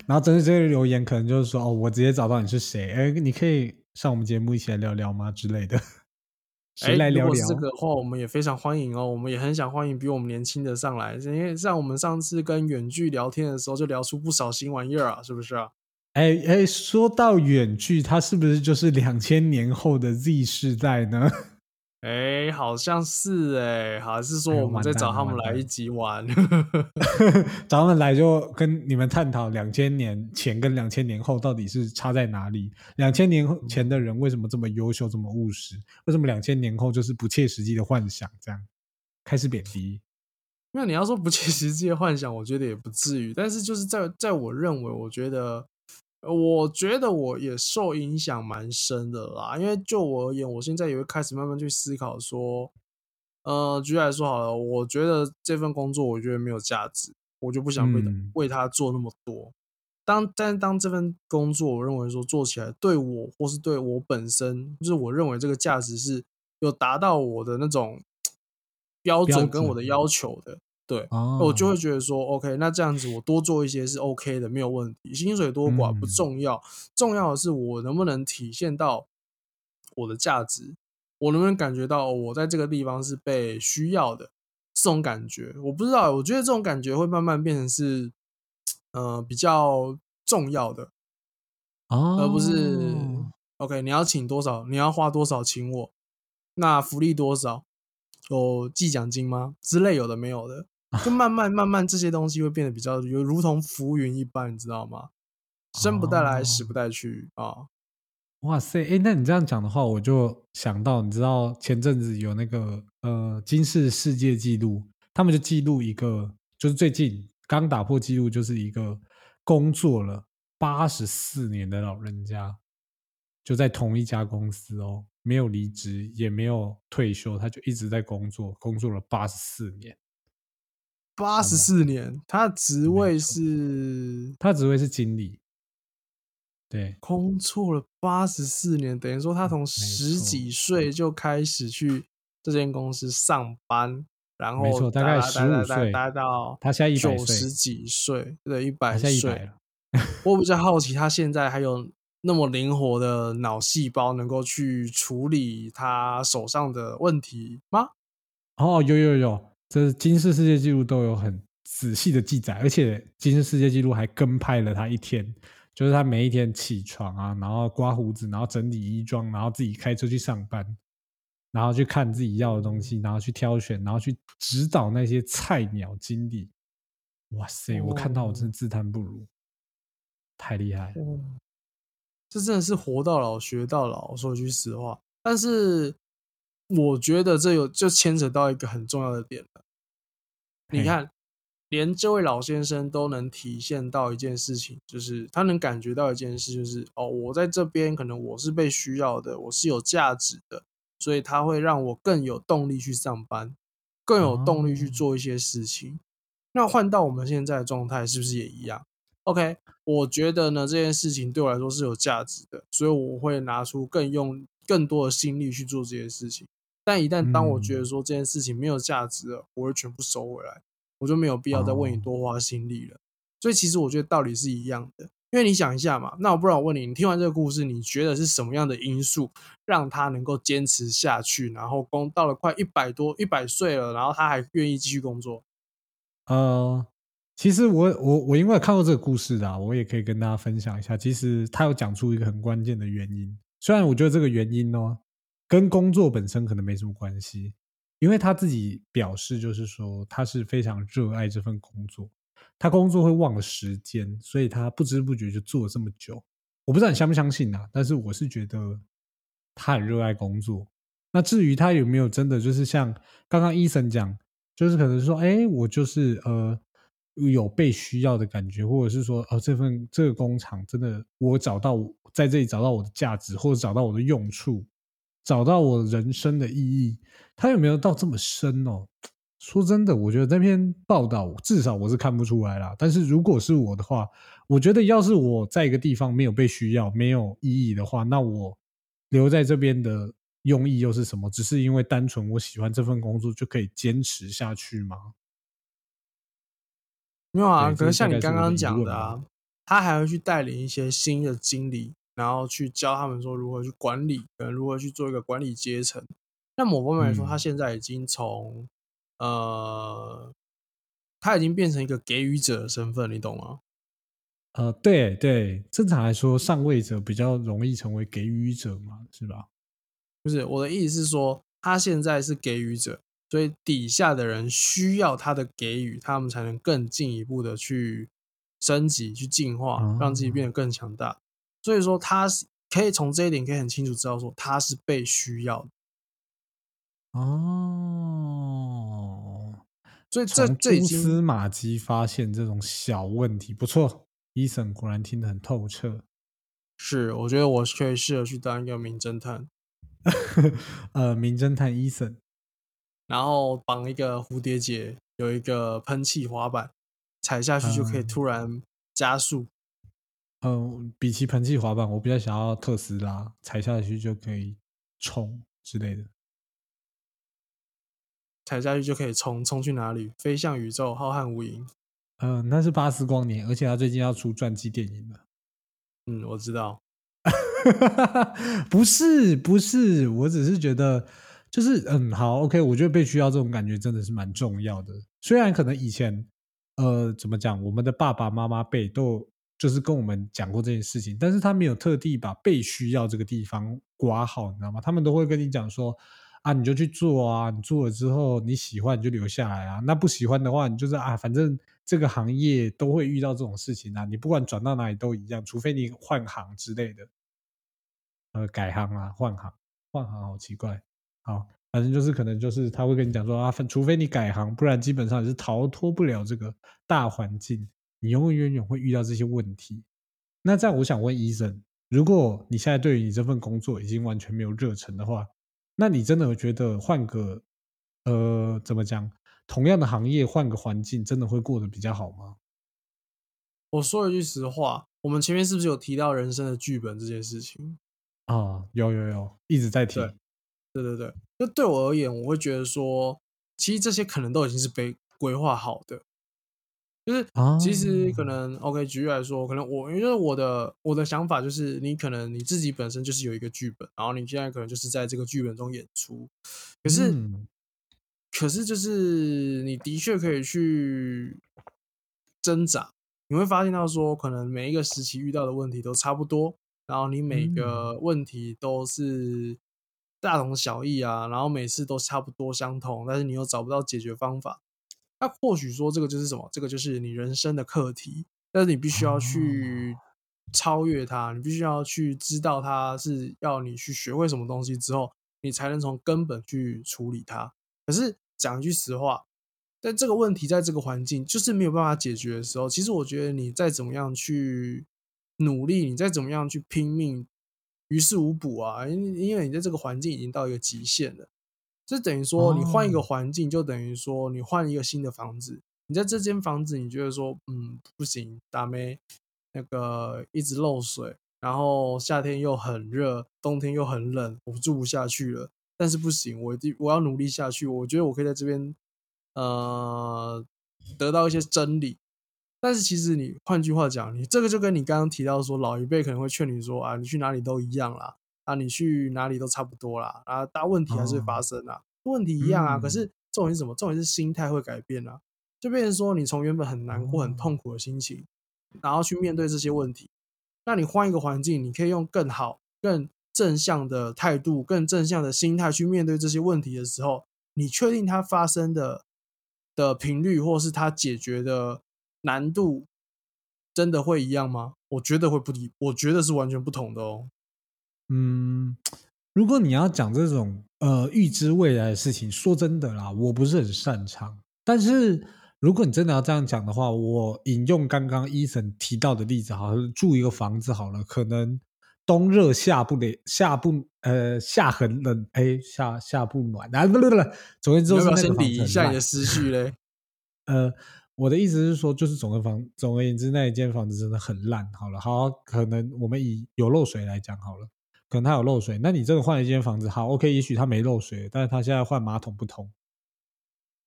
然后针对这些留言，可能就是说，哦，我直接找到你是谁，哎，你可以上我们节目一起来聊聊吗之类的。谁来聊聊？这个话我们也非常欢迎哦，我们也很想欢迎比我们年轻的上来，因为像我们上次跟远距聊天的时候，就聊出不少新玩意儿啊，是不是啊？哎哎，说到远距，它是不是就是两千年后的 Z 世代呢？哎，好像是哎，还是说我们在找他们来一集玩，找他们来就跟你们探讨两千年前跟两千年后到底是差在哪里？两千年前的人为什么这么优秀、这么务实？为什么两千年后就是不切实际的幻想？这样开始贬低？那你要说不切实际的幻想，我觉得也不至于。但是就是在在我认为，我觉得。我觉得我也受影响蛮深的啦，因为就我而言，我现在也会开始慢慢去思考说，呃，举例来说好了，我觉得这份工作我觉得没有价值，我就不想为为他做那么多。当但当这份工作，我认为说做起来对我或是对我本身，就是我认为这个价值是有达到我的那种 标准跟我的要求的。对，我就会觉得说，OK，那这样子我多做一些是 OK 的，没有问题。薪水多寡不重要，重要的是我能不能体现到我的价值，我能不能感觉到我在这个地方是被需要的这种感觉。我不知道，我觉得这种感觉会慢慢变成是，呃，比较重要的，而不是 OK。你要请多少？你要花多少请我？那福利多少？有记奖金吗？之类有的没有的。就慢慢慢慢，这些东西会变得比较有如同浮云一般，你知道吗？生不带来，死不带去啊！哇塞，哎，那你这样讲的话，我就想到，你知道前阵子有那个呃金氏世界纪录，他们就记录一个，就是最近刚打破记录，就是一个工作了八十四年的老人家，就在同一家公司哦，没有离职，也没有退休，他就一直在工作，工作了八十四年。八十四年，他职位是，他职位是经理，对，工作了八十四年，等于说他从十几岁就开始去这间公司上班，然后没错，大概十五岁待到他现在九十几岁，对，一百岁。我比较好奇，他现在还有那么灵活的脑细胞，能够去处理他手上的问题吗？哦，有有有。这是金氏世界纪录都有很仔细的记载，而且金氏世界纪录还跟拍了他一天，就是他每一天起床啊，然后刮胡子，然后整理衣装，然后自己开车去上班，然后去看自己要的东西，然后去挑选，然后去指导那些菜鸟经理。哇塞，我看到我真的自叹不如，太厉害了。这真的是活到老学到老，说句实话。但是我觉得这有就牵扯到一个很重要的点了。你看，连这位老先生都能体现到一件事情，就是他能感觉到一件事，就是哦，我在这边可能我是被需要的，我是有价值的，所以他会让我更有动力去上班，更有动力去哦做一些事情。那换到我们现在的状态，是不是也一样？OK，我觉得呢，这件事情对我来说是有价值的，所以我会拿出更用更多的心力去做这件事情。但一旦当我觉得嗯说这件事情没有价值了，我会全部收回来，我就没有必要再为你哦多花心力了。所以其实我觉得道理是一样的，因为你想一下嘛，那我不然我问你，你听完这个故事，你觉得是什么样的因素让他能够坚持下去，然后工到了快一百多一百岁了，然后他还愿意继续工作？呃，其实我我我因为看过这个故事的、啊，我也可以跟大家分享一下。其实他有讲出一个很关键的原因，虽然我觉得这个原因呢跟工作本身可能没什么关系，因为他自己表示就是说他是非常热爱这份工作，他工作会忘了时间，所以他不知不觉就做了这么久。我不知道你相不相信啊，但是我是觉得他很热爱工作。那至于他有没有真的就是像刚刚医生讲，就是可能说，哎，我就是呃有被需要的感觉，或者是说，哦，这份这个工厂真的我找到在这里找到我的价值，或者找到我的用处，找到我人生的意义，它有没有到这么深哦？说真的，我觉得这篇报道至少我是看不出来啦。但是如果是我的话，我觉得要是我在一个地方没有被需要、没有意义的话，那我留在这边的用意又是什么？只是因为单纯我喜欢这份工作就可以坚持下去吗？没有啊，可是像你刚刚讲的啊，他还会去带领一些新的经理，然后去教他们说如何去管理，可能如何去做一个管理阶层。那某方面来说，嗯他现在已经从呃，他已经变成一个给予者的身份，你懂吗？呃，对对，正常来说，上位者比较容易成为给予者嘛，是吧？不是我的意思是说，他现在是给予者，所以底下的人需要他的给予，他们才能更进一步的去升级、去进化，让自己变得更强大。所以说，他是可以从这一点可以很清楚知道说，他是被需要的。哦，所以这从这已蛛丝马迹发现这种小问题，不错。伊森果然听得很透彻。是，我觉得我可以适合去当一个名侦探，呃，名侦探伊森，然后绑一个蝴蝶结，有一个喷气滑板，踩下去就可以嗯突然加速。嗯、比起喷气滑板，我比较想要特斯拉，踩下去就可以冲之类的。踩下去就可以冲，冲去哪里？飞向宇宙，浩瀚无垠。嗯、那是巴斯光年，而且他最近要出传记电影了。嗯，我知道。不是不是，我只是觉得就是嗯好 OK，我觉得被需要这种感觉真的是蛮重要的。虽然可能以前呃怎么讲，我们的爸爸妈妈辈都有就是跟我们讲过这件事情，但是他没有特地把被需要这个地方刮好，你知道吗？他们都会跟你讲说啊，你就去做啊，你做了之后你喜欢你就留下来啊，那不喜欢的话，你就是啊，反正这个行业都会遇到这种事情啊，你不管转到哪里都一样，除非你换行之类的。呃，改行啊，换行，换行好奇怪。好，反正就是可能就是他会跟你讲说啊，除非你改行，不然基本上你是逃脱不了这个大环境，你永永远远会遇到这些问题。那这样，我想问医生，如果你现在对于你这份工作已经完全没有热忱的话，那你真的会觉得换个呃怎么讲，同样的行业换个环境，真的会过得比较好吗？我说一句实话，我们前面是不是有提到人生的剧本这件事情？啊，有有有，一直在提。对对对对，就对我而言，我会觉得说，其实这些可能都已经是被规划好的。就是其实可哦能、OK，举例来说，可能我因为我的我的想法就是，你可能你自己本身就是有一个剧本，然后你现在可能就是在这个剧本中演出。可是、嗯可是就是你的确可以去挣扎，你会发现到说，可能每一个时期遇到的问题都差不多，然后你每个问题都是大同小异啊，然后每次都差不多相同，但是你又找不到解决方法。那或许说这个就是什么？这个就是你人生的课题，但是你必须要去超越它，你必须要去知道它是要你去学会什么东西之后，你才能从根本去处理它。可是讲一句实话，在这个问题在这个环境就是没有办法解决的时候，其实我觉得你再怎么样去努力，你再怎么样去拼命，于事无补啊！因因为你在这个环境已经到一个极限了。这等于说，你换一个环境，就等于说你换一个新的房子。你在这间房子，你觉得说，嗯，不行，大妹，那个一直漏水，然后夏天又很热，冬天又很冷，我住不下去了。但是不行，我我要努力下去。我觉得我可以在这边，呃，得到一些真理。但是其实你换句话讲，你这个就跟你刚刚提到说，老一辈可能会劝你说，啊，你去哪里都一样啦。啊，你去哪里都差不多啦，啊，大问题还是会发生啊，问题一样啊。可是重点是什么？重点是心态会改变啊，就变成说，你从原本很难过、很痛苦的心情，然后去面对这些问题。那你换一个环境，你可以用更好、更正向的态度、更正向的心态去面对这些问题的时候，你确定它发生的的频率，或是它解决的难度，真的会一样吗？我觉得会不一，我觉得是完全不同的哦。嗯，如果你要讲这种呃预知未来的事情，说真的啦，我不是很擅长。但是如果你真的要这样讲的话，我引用刚刚伊森提到的例子，好，住一个房子好了，可能冬热夏不冷，夏不呃夏很冷，哎夏夏不暖啊，不不不，总而言之是那个先理一下你的思绪嘞。呃，我的意思是说，就是总的房，总而言之，那一间房子真的很烂。好了，好，可能我们以有漏水来讲好了。可能它有漏水，那你这个换一间房子好，OK，也许它没漏水，但是它现在换马桶不通。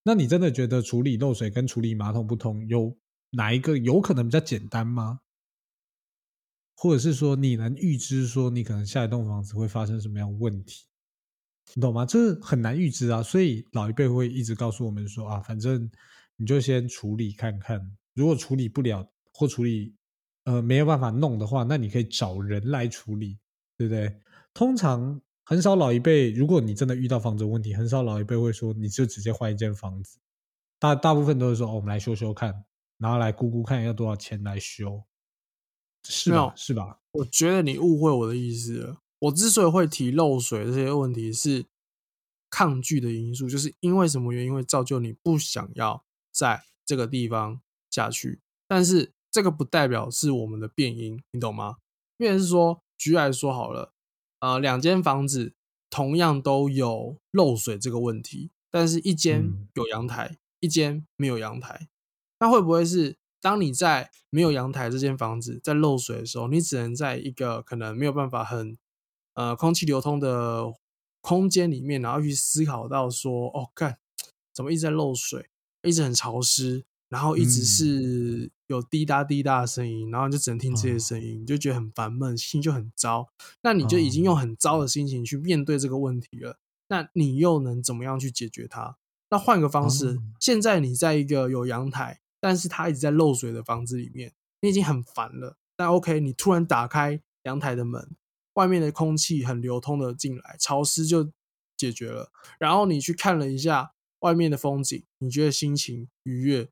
那你真的觉得处理漏水跟处理马桶不通有哪一个有可能比较简单吗？或者是说你能预知说你可能下一栋房子会发生什么样问题？你懂吗？这很难预知啊，所以老一辈会一直告诉我们说啊，反正你就先处理看看，如果处理不了或处理呃没有办法弄的话，那你可以找人来处理。对不对？通常很少老一辈，如果你真的遇到房子问题，很少老一辈会说你就直接换一间房子。大大部分都是说，我们来修修看，然后来估估看要多少钱来修，是吧？是吧？我觉得你误会我的意思了。我之所以会提漏水这些问题，是抗拒的因素，就是因为什么原因会造就你不想要在这个地方下去。但是这个不代表是我们的变因，你懂吗？变是说。举来说好了，呃，两间房子同样都有漏水这个问题，但是一间有阳台，一间没有阳台。那会不会是当你在没有阳台这间房子在漏水的时候，你只能在一个可能没有办法很呃空气流通的空间里面，然后去思考到说，哦，看怎么一直在漏水，一直很潮湿。然后一直是有滴答滴答的声音，然后就只能听这些声音，你就觉得很烦闷，心就很糟。那你就已经用很糟的心情去面对这个问题了。那你又能怎么样去解决它？那换个方式，现在你在一个有阳台，但是它一直在漏水的房子里面，你已经很烦了。但 OK，你突然打开阳台的门，外面的空气很流通的进来，潮湿就解决了。然后你去看了一下外面的风景，你觉得心情愉悦。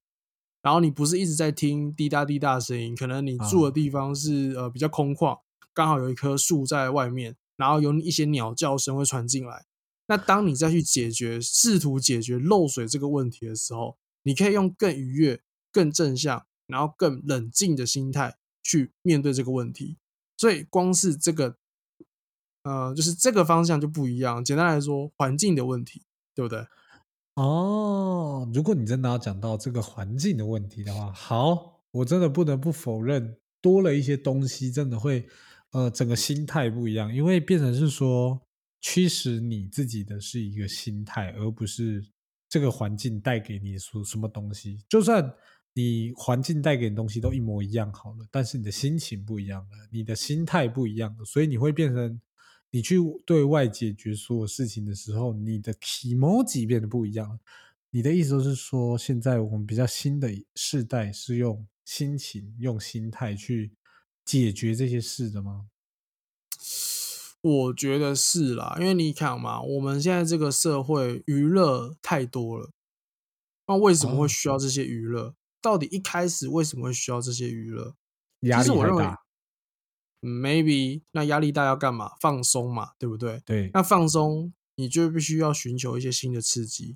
然后你不是一直在听滴答滴答的声音，可能你住的地方是呃比较空旷，刚好有一棵树在外面，然后有一些鸟叫声会传进来。那当你再去解决、试图解决漏水这个问题的时候，你可以用更愉悦、更正向，然后更冷静的心态去面对这个问题。所以光是这个，呃，就是这个方向就不一样。简单来说，环境的问题，对不对？哦，如果你真的要讲到这个环境的问题的话，好，我真的不得不否认，多了一些东西，真的会，呃，整个心态不一样，因为变成是说，驱使你自己的是一个心态，而不是这个环境带给你说什么东西。就算你环境带给你东西都一模一样好了，但是你的心情不一样了，你的心态不一样了，所以你会变成。你去对外解决所有事情的时候，你的 emoji 变得不一样。你的意思就是说，现在我们比较新的世代是用心情、用心态去解决这些事的吗？我觉得是啦，因为你看嘛，我们现在这个社会娱乐太多了，那为什么会需要这些娱乐？到底一开始为什么会需要这些娱乐？压力太大。Maybe 那压力大要干嘛？放松嘛，对不对？对，那放松你就必须要寻求一些新的刺激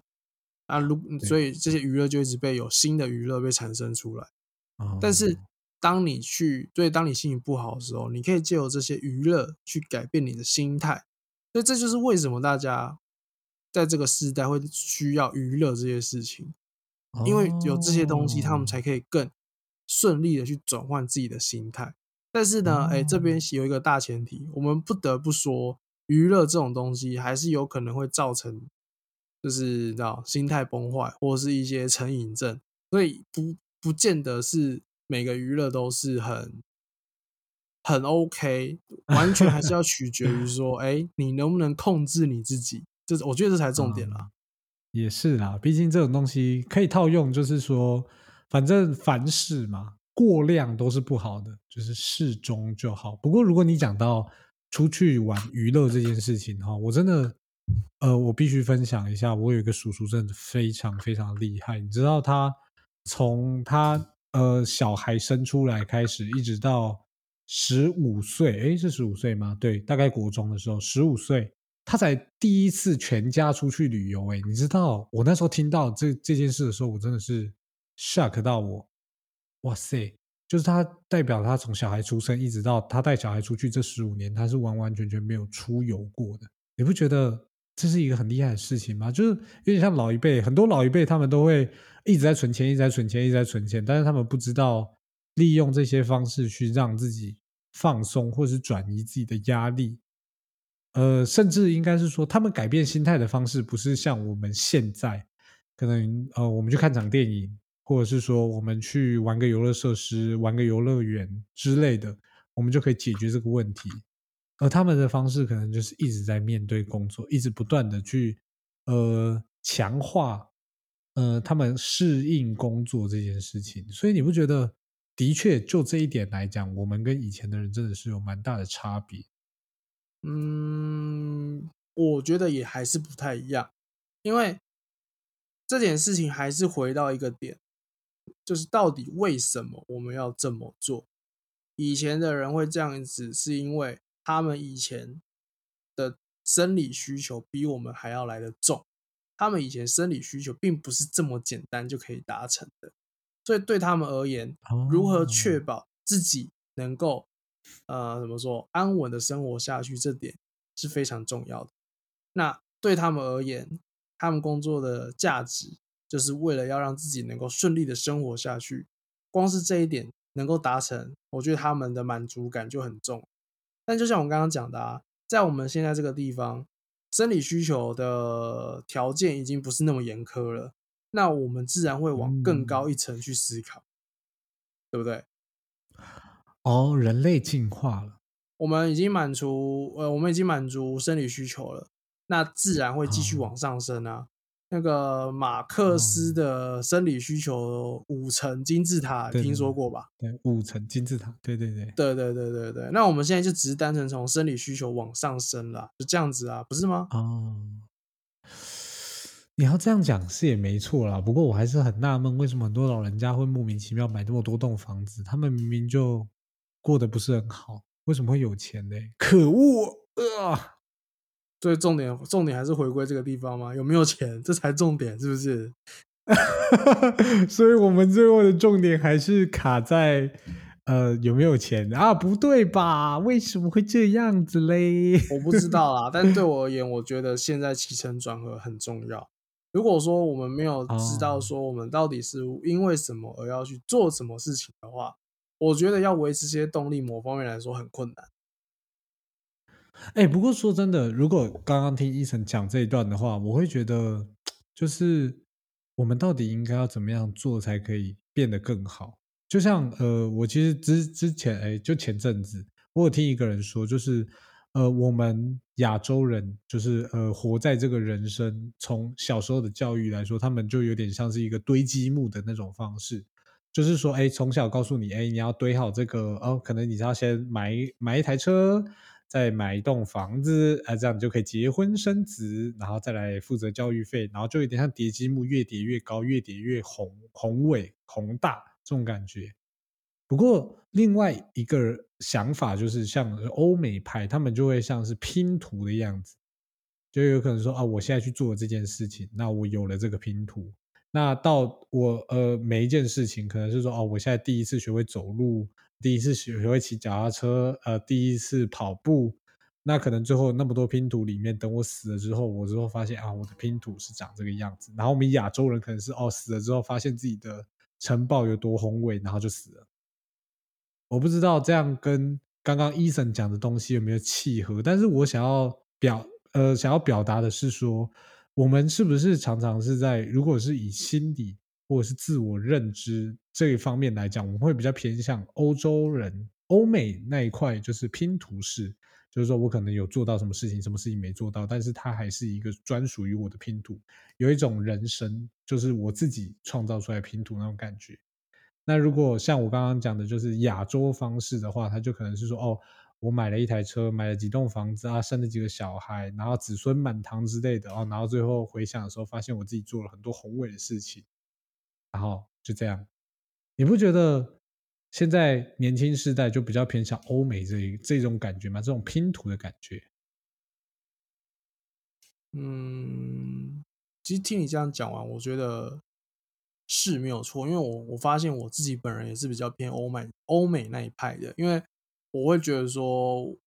啊，如所以这些娱乐就一直被有新的娱乐被产生出来。哦但是当你去，所以当你心情不好的时候，你可以借由这些娱乐去改变你的心态。所以这就是为什么大家在这个时代会需要娱乐这些事情，因为有这些东西，他们哦才可以更顺利的去转换自己的心态。但是呢，哎、这边有一个大前提，我们不得不说，娱乐这种东西还是有可能会造成，就是你知道心态崩坏，或者是一些成瘾症，所以不不见得是每个娱乐都是很很 OK，完全还是要取决于 说，哎、你能不能控制你自己，这我觉得这才是重点啦。也是啦，毕竟这种东西可以套用，就是说，反正凡事嘛，过量都是不好的，就是适中就好。不过，如果你讲到出去玩娱乐这件事情哈，我真的，呃，我必须分享一下，我有一个叔叔真的非常非常厉害，你知道他从他呃小孩生出来开始，一直到十五岁，诶，是十五岁吗？对，大概国中的时候，十五岁。他才第一次全家出去旅游，哎，你知道我那时候听到这这件事的时候，我真的是 shock 到我，哇塞！就是他代表他从小孩出生一直到他带小孩出去这十五年，他是完完全全没有出游过的。你不觉得这是一个很厉害的事情吗？就是有点像老一辈，很多老一辈他们都会一直在存钱，一直在存钱，一直在存钱，但是他们不知道利用这些方式去让自己放松，或是转移自己的压力。呃，甚至应该是说，他们改变心态的方式不是像我们现在可能呃，我们去看场电影，或者是说我们去玩个游乐设施、玩个游乐园之类的，我们就可以解决这个问题。而他们的方式可能就是一直在面对工作，一直不断的去呃强化呃他们适应工作这件事情。所以你不觉得，的确就这一点来讲，我们跟以前的人真的是有蛮大的差别。嗯，我觉得也还是不太一样，因为这件事情还是回到一个点，就是到底为什么我们要这么做？以前的人会这样子，是因为他们以前的生理需求比我们还要来得重，他们以前生理需求并不是这么简单就可以达成的，所以对他们而言，如何确保自己能够呃怎么说安稳的生活下去，这点是非常重要的。那对他们而言，他们工作的价值就是为了要让自己能够顺利的生活下去。光是这一点能够达成，我觉得他们的满足感就很重。但就像我刚刚讲的啊，在我们现在这个地方，生理需求的条件已经不是那么严苛了，那我们自然会往更高一层去思考，对不对？哦，人类进化了，我们已经满足，呃，我们已经满足生理需求了，那自然会继续往上升啊。那个马克思的生理需求五层金字塔，对听说过吧？对，五层金字塔，对对对，对对对对对。那我们现在就只是单纯从生理需求往上升了，就这样子啊，不是吗？哦，你要这样讲是也没错啦。不过我还是很纳闷，为什么很多老人家会莫名其妙买那么多栋房子？他们明明就过得不是很好，为什么会有钱呢？可恶啊！所以重点重点还是回归这个地方吗？有没有钱，这才重点，是不是？所以我们最后的重点还是卡在呃有没有钱啊？不对吧？为什么会这样子嘞？我不知道啦，但对 我而言，我觉得现在起承转合很重要。如果说我们没有知道哦说我们到底是因为什么而要去做什么事情的话，我觉得要维持这些动力，某方面来说很困难。哎、不过说真的，如果刚刚听医生讲这一段的话，我会觉得，就是我们到底应该要怎么样做才可以变得更好？就像呃，我其实之之前哎，就前阵子我有听一个人说，就是呃，我们亚洲人就是呃，活在这个人生，从小时候的教育来说，他们就有点像是一个堆积木的那种方式。就是说，哎，从小告诉你，哎，你要堆好这个哦，可能你是要先买买一台车，再买一栋房子，啊，这样你就可以结婚生子，然后再来负责教育费，然后就有点像叠积木，越叠越高，越叠越宏宏伟宏大这种感觉。不过另外一个想法就是像欧美派，他们就会像是拼图的样子，就有可能说啊，我现在去做这件事情，那我有了这个拼图，那到我呃每一件事情可能是说哦，我现在第一次学会走路，第一次学学会骑脚踏车，呃，第一次跑步，那可能最后那么多拼图里面，等我死了之后，我之后发现啊，我的拼图是长这个样子，然后我们亚洲人可能是哦死了之后发现自己的城堡有多宏伟，然后就死了。我不知道这样跟刚刚伊森讲的东西有没有契合，但是我想要表呃想要表达的是说，我们是不是常常是在如果是以心理或者是自我认知这一方面来讲，我们会比较偏向欧洲人、欧美那一块，就是拼图式，就是说我可能有做到什么事情，什么事情没做到，但是它还是一个专属于我的拼图，有一种人生，就是我自己创造出来拼图那种感觉。那如果像我刚刚讲的，就是亚洲方式的话，他就可能是说，哦，我买了一台车，买了几栋房子啊，生了几个小孩，然后子孙满堂之类的哦，然后最后回想的时候，发现我自己做了很多宏伟的事情，然后就这样。你不觉得现在年轻世代就比较偏向欧美这一这种感觉吗？这种拼图的感觉？嗯，其实听你这样讲完，我觉得。是没有错，因为我我发现我自己本人也是比较偏欧美欧美那一派的，因为我会觉得说，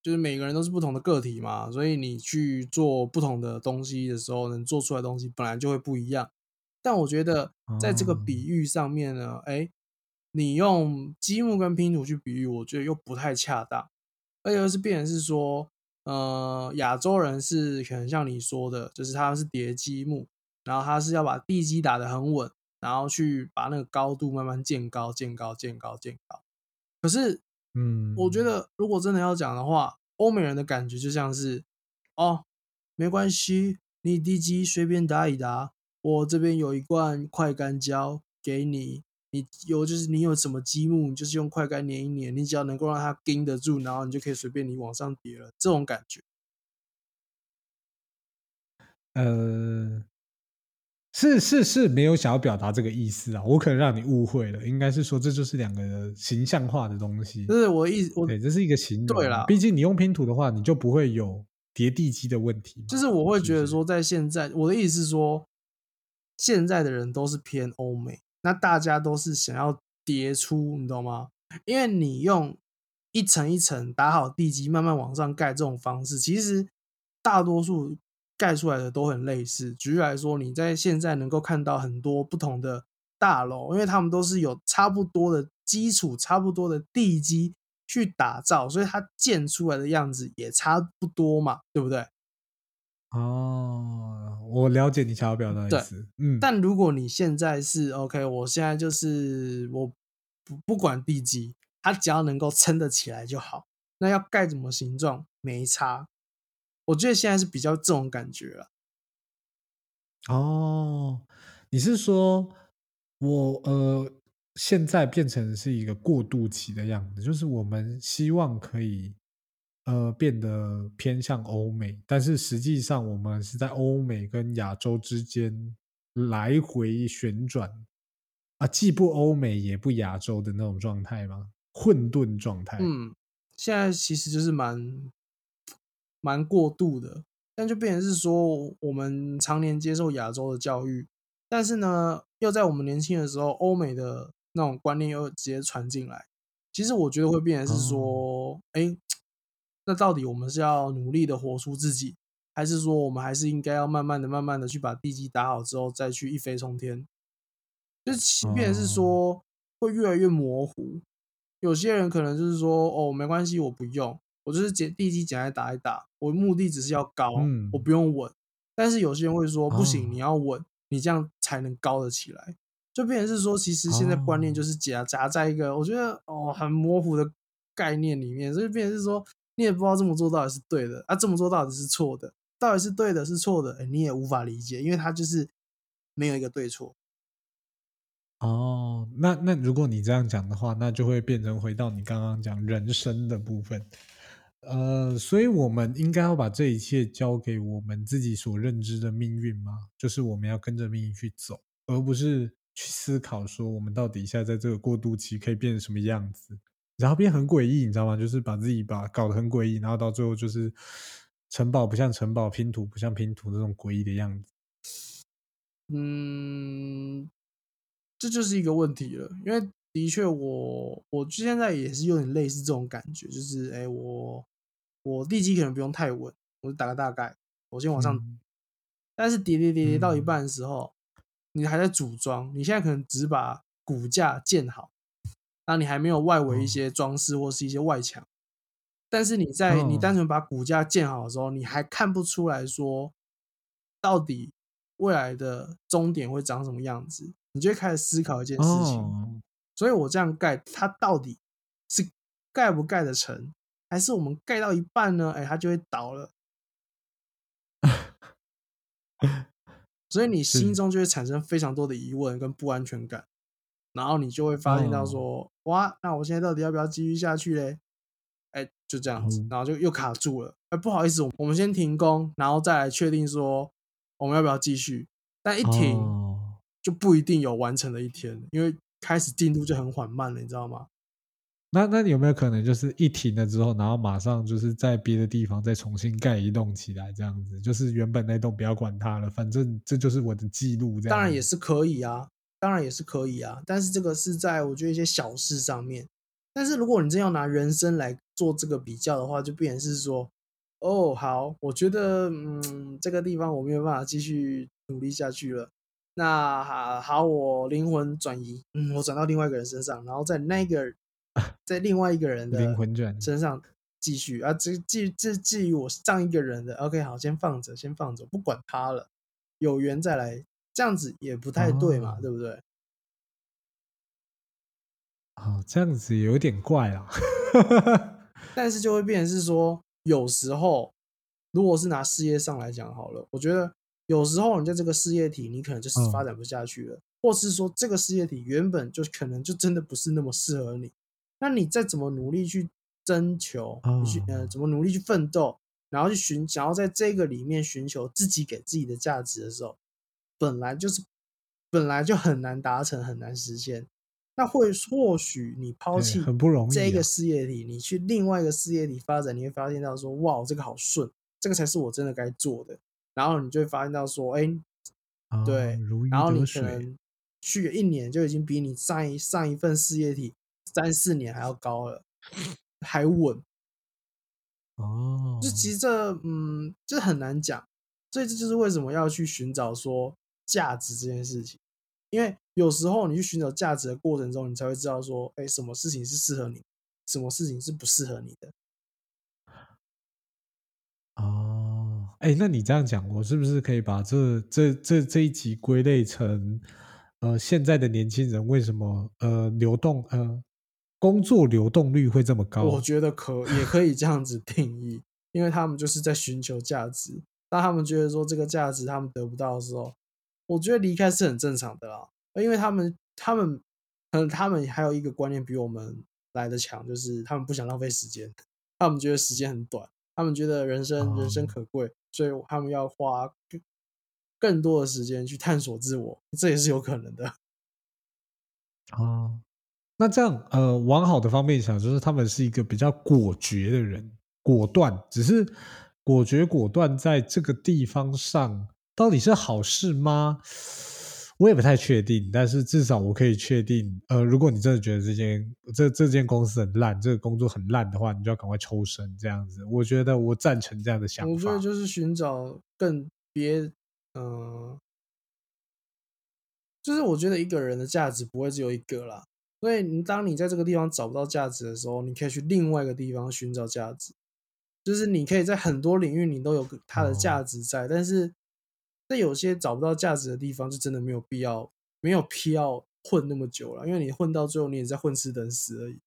就是每个人都是不同的个体嘛，所以你去做不同的东西的时候，能做出来东西本来就会不一样。但我觉得在这个比喻上面呢，哎，你用积木跟拼图去比喻，我觉得又不太恰当，而且是变成是说，呃，亚洲人是可能像你说的，就是他是叠积木。然后他是要把地基打得很稳，然后去把那个高度慢慢建高、建高、建高、建高。可是，嗯，我觉得如果真的要讲的话，欧美人的感觉就像是，哦，没关系，你地基随便打一打，我这边有一罐快干胶给你，你有就是你有什么积木，你就是用快干粘一粘，你只要能够让它盯得住，然后你就可以随便你往上叠了。这种感觉，呃。是是是，没有想要表达这个意思啊，我可能让你误会了，应该是说这就是两个形象化的东西。就是我意，对，这是一个形容。对啦，毕竟你用拼图的话，你就不会有叠地基的问题。就是我会觉得说，在现在，我的意思是说，现在的人都是偏欧美，那大家都是想要叠出，你懂吗？因为你用一层一层打好地基，慢慢往上盖这种方式，其实大多数。盖出来的都很类似。举例来说，你在现在能够看到很多不同的大楼，因为他们都是有差不多的基础、差不多的地基去打造，所以它建出来的样子也差不多嘛，对不对？哦，我了解你想要表达的意思。嗯，但如果你现在是 OK，我现在就是我不不管地基，它只要能够撑得起来就好。那要盖怎么形状没差。我觉得现在是比较这种感觉了。哦，你是说我呃，现在变成是一个过渡期的样子，就是我们希望可以呃变得偏向欧美，但是实际上我们是在欧美跟亚洲之间来回旋转啊，既不欧美也不亚洲的那种状态吗？混沌状态。嗯，现在其实就是蛮。蛮过度的，但就变成是说，我们常年接受亚洲的教育，但是呢，又在我们年轻的时候，欧美的那种观念又直接传进来。其实我觉得会变成是说，哎，那到底我们是要努力的活出自己，还是说我们还是应该要慢慢的、慢慢的去把地基打好之后，再去一飞冲天？就即便是说，会越来越模糊。有些人可能就是说，哦，没关系，我不用。我就是捡地基捡来打一打，我目的只是要高，我不用稳。但是有些人会说不行，你要稳，你这样才能高得起来。就变成是说，其实现在观念就是夹夹在一个我觉得哦很模糊的概念里面，所以变成是说，你也不知道这么做到底是对的，啊这么做到底是错的，到底是对的是错的，哎你也无法理解，因为它就是没有一个对错。哦，那那如果你这样讲的话，那就会变成回到你刚刚讲人生的部分。呃，所以我们应该要把这一切交给我们自己所认知的命运吗？就是我们要跟着命运去走，而不是去思考说我们到底下在这个过渡期可以变成什么样子。然后变很诡异，你知道吗？就是把自己把搞得很诡异，然后到最后就是城堡不像城堡，拼图不像拼图那种诡异的样子。嗯，这就是一个问题了，因为的确我我现在也是有点类似这种感觉，就是哎，我我地基可能不用太稳，我就打个大概，我先往上，嗯但是叠叠叠叠到一嗯半的时候，你还在组装，你现在可能只把骨架建好，那你还没有外围一哦些装饰或是一些外墙，但是你在你哦单纯把骨架建好的时候，你还看不出来说到底未来的终点会长什么样子，你就会开始思考一件事情。哦，所以我这样盖，它到底是盖不盖得成，还是我们盖到一半呢？哎，它就会倒了。所以你心中就会产生非常多的疑问跟不安全感，然后你就会发现到说，哇，那我现在到底要不要继续下去嘞？哎，就这样子哦，然后就又卡住了。哎，不好意思，我们先停工，然后再来确定说我们要不要继续。但一停哦就不一定有完成的一天，因为开始进度就很缓慢了，你知道吗？那那你有没有可能就是一停了之后，然后马上就是在别的地方再重新盖一栋起来，这样子，就是原本那栋不要管它了，反正这就是我的记录。这样子当然也是可以啊，当然也是可以啊，但是这个是在我觉得一些小事上面。但是如果你真要拿人生来做这个比较的话，就变成是说，哦，好，我觉得嗯，这个地方我没有办法继续努力下去了。那好，好，我灵魂转移，嗯，我转到另外一个人身上，然后在那个 在另外一个人的灵魂转身上继续啊。这至至至于我上一个人的，OK，好，先放着，先放着，不管他了，有缘再来，这样子也不太对嘛，哦对不对？哦，这样子有点怪啊。但是就会变成是说，有时候如果是拿事业上来讲好了，我觉得有时候你在这个事业体，你可能就是嗯发展不下去了，或是说这个事业体原本就可能就真的不是那么适合你，那你再怎么努力去征求，你去呃哦怎么努力去奋斗，然后去寻想要在这个里面寻求自己给自己的价值的时候，本来就是本来就很难达成，很难实现。那会或许你抛弃很不容易这一个事业体，你去另外一个事业体发展，你会发现到说，哇，这个好顺，这个才是我真的该做的。然后你就会发现到说，哎，哦对，然后你可。能去了一年就已经比你上一上一份事业体三四年还要高了，还稳。哦，就其实这嗯，这很难讲，所以这就是为什么要去寻找说价值这件事情，因为有时候你去寻找价值的过程中，你才会知道说，哎，什么事情是适合你，什么事情是不适合你的。哦，哎，那你这样讲，我是不是可以把这这这这一集归类成，呃，现在的年轻人为什么呃流动呃工作流动率会这么高？我觉得可也可以这样子定义，因为他们就是在寻求价值，当他们觉得说这个价值他们得不到的时候，我觉得离开是很正常的啦，因为他们他们可能他们还有一个观念比我们来的强，就是他们不想浪费时间，他们觉得时间很短，他们觉得人生、人生哦可贵，所以他们要花更更多的时间去探索自我，这也是有可能的。哦，那这样呃，往好的方面想，就是他们是一个比较果决的人，果断。只是果决果断在这个地方上，到底是好事吗？我也不太确定。但是至少我可以确定，呃，如果你真的觉得这间这这间公司很烂，这个工作很烂的话，你就要赶快抽身。这样子，我觉得我赞成这样的想法。我觉得就是寻找更别，嗯、就是我觉得一个人的价值不会只有一个啦，所以你当你在这个地方找不到价值的时候，你可以去另外一个地方寻找价值。就是你可以在很多领域你都有个它的价值在，但是在有些找不到价值的地方，就真的没有必要，没有必要混那么久了，因为你混到最后，你也在混吃等死而已。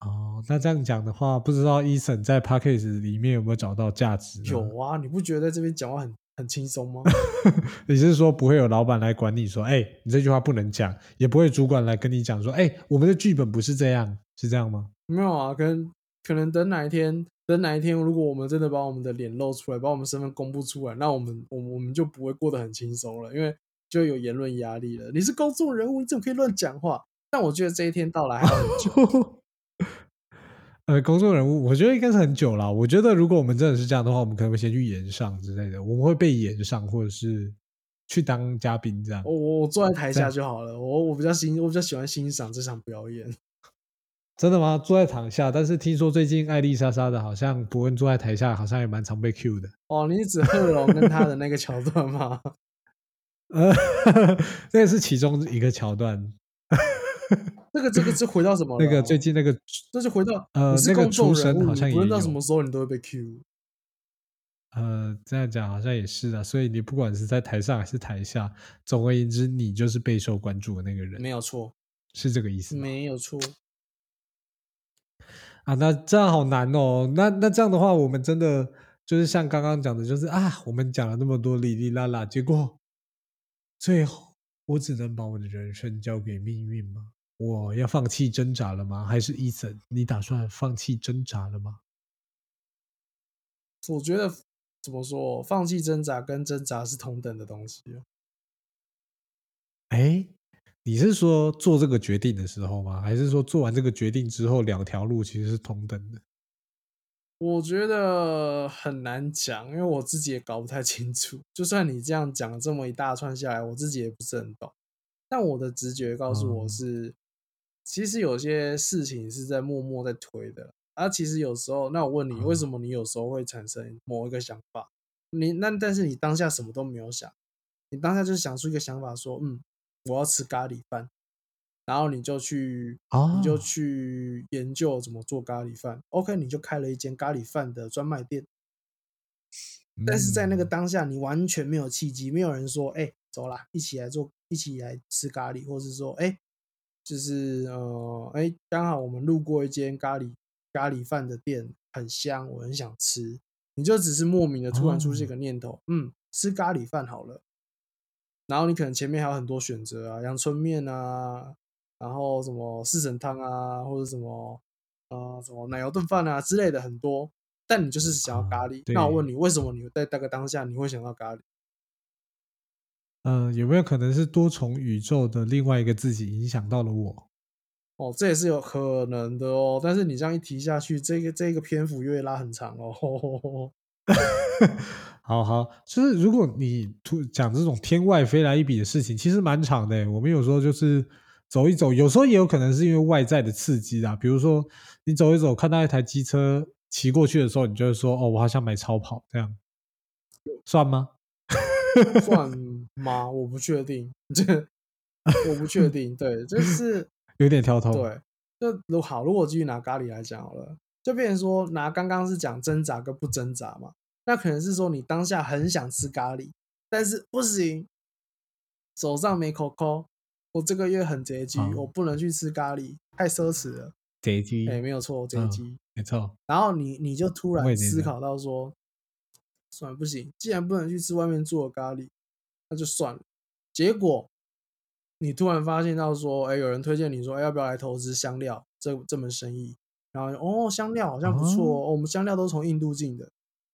哦，那这样讲的话，不知道 Eason 在 p a c k a g e 里面有没有找到价值？有啊，你不觉得在这边讲话很很轻松吗？你是说不会有老板来管你说，哎、你这句话不能讲，也不会主管来跟你讲说，哎、我们的剧本不是这样，是这样吗？没有啊，可能可能等哪一天，等哪一天，如果我们真的把我们的脸露出来，把我们身份公布出来，那我们我我们就不会过得很轻松了，因为就有言论压力了。你是公众人物，你怎么可以乱讲话？但我觉得这一天到来还很久。呃，公众人物，我觉得应该是很久了。我觉得如果我们真的是这样的话，我们可能会先去演上之类的，我们会被演上，或者是去当嘉宾这样。我我我坐在台下就好了，我我比较欣我比较喜欢欣赏这场表演。真的吗？坐在台下，但是听说最近艾丽莎莎的，好像伯恩坐在台下，好像也蛮常被 Q 的。哦，你指贺龙跟他的那个桥段吗？呃，这也是其中一个桥段。这个这个是回到什么？那个最近那个，这是回到呃，你是公众人，好像无论到什么时候你都会被 Q。呃，这样讲好像也是啊，所以你不管是在台上还是台下，总而言之，你就是备受关注的那个人，没有错，是这个意思吗？没有错。啊，那这样好难哦。那那这样的话，我们真的就是像刚刚讲的，就是啊，我们讲了那么多哩哩啦啦，结果最后我只能把我的人生交给命运吗？我要放弃挣扎了吗？还是伊森，你打算放弃挣扎了吗？我觉得怎么说，放弃挣扎跟挣扎是同等的东西。哎。你是说做这个决定的时候吗？还是说做完这个决定之后，两条路其实是同等的？我觉得很难讲，因为我自己也搞不太清楚。就算你这样讲这么一大串下来，我自己也不是很懂。但我的直觉告诉我是，其实有些事情是在默默在推的。啊，其实有时候，那我问你，为什么你有时候会产生某一个想法？你那但是你当下什么都没有想，你当下就是想出一个想法，说嗯。我要吃咖喱饭，然后你就去，你就去研究怎么做咖喱饭。OK，你就开了一间咖喱饭的专卖店。但是在那个当下，你完全没有契机，没有人说：“哎，走啦，一起来做，一起来吃咖喱。”或是说：“哎，就是呃，哎，刚好我们路过一间咖喱咖喱饭的店，很香，我很想吃。”你就只是莫名的突然出现一个念头，嗯，吃咖喱饭好了。然后你可能前面还有很多选择啊，阳春面啊，然后什么四神汤啊，或者什么呃什么奶油炖饭啊之类的很多，但你就是想要咖喱。那我问你，为什么你在那个当下你会想到咖喱？嗯，有没有可能是多重宇宙的另外一个自己影响到了我？哦，这也是有可能的哦。但是你这样一提下去，这个这个篇幅又会拉很长哦。好好，就是如果你突讲这种天外飞来一笔的事情，其实蛮长的。我们有时候就是走一走，有时候也有可能是因为外在的刺激啊。比如说你走一走，看到一台机车骑过去的时候，你就会说：“哦，我好想买超跑。”这样算吗？算吗？我不确定，这我不确定。对，就是有点跳头。对，就如好，如果继续拿咖喱来讲好了。就变成说，拿刚刚是讲挣扎跟不挣扎嘛？那可能是说你当下很想吃咖喱，但是不行，手上没口口，我这个月很拮据，我不能去吃咖喱，太奢侈了。拮据，哎，没有错，拮据，没错。然后你你就突然思考到说，算了，不行，既然不能去吃外面做的咖喱，那就算了。结果你突然发现到说，哎，有人推荐你说，哎，要不要来投资香料这这门生意？然后哦，香料好像不错哦，我们香料都从印度进的，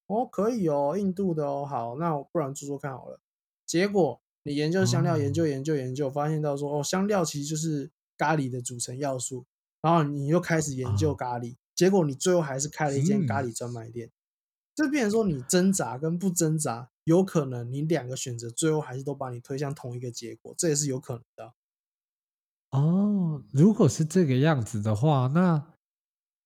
哦，可以哦，印度的哦，好，那我不然做做看好了。结果你研究香料，研究研究研究，发现到说哦，香料其实就是咖喱的组成要素。然后你又开始研究咖喱，结果你最后还是开了一间咖喱专卖店。这变成说你挣扎跟不挣扎，有可能你两个选择最后还是都把你推向同一个结果，这也是有可能的。哦，如果是这个样子的话，那。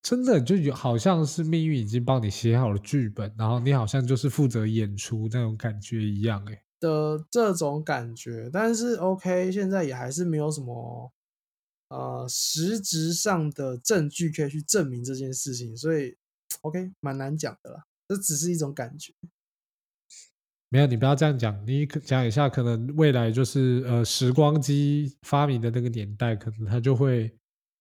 真的就有好像是命运已经帮你写好了剧本，然后你好像就是负责演出那种感觉一样，哎的这种感觉。但是 OK，现在也还是没有什么呃实质上的证据可以去证明这件事情，所以 OK 蛮难讲的啦。这只是一种感觉。没有，你不要这样讲，你讲一下，可能未来就是呃时光机发明的那个年代，可能它就会。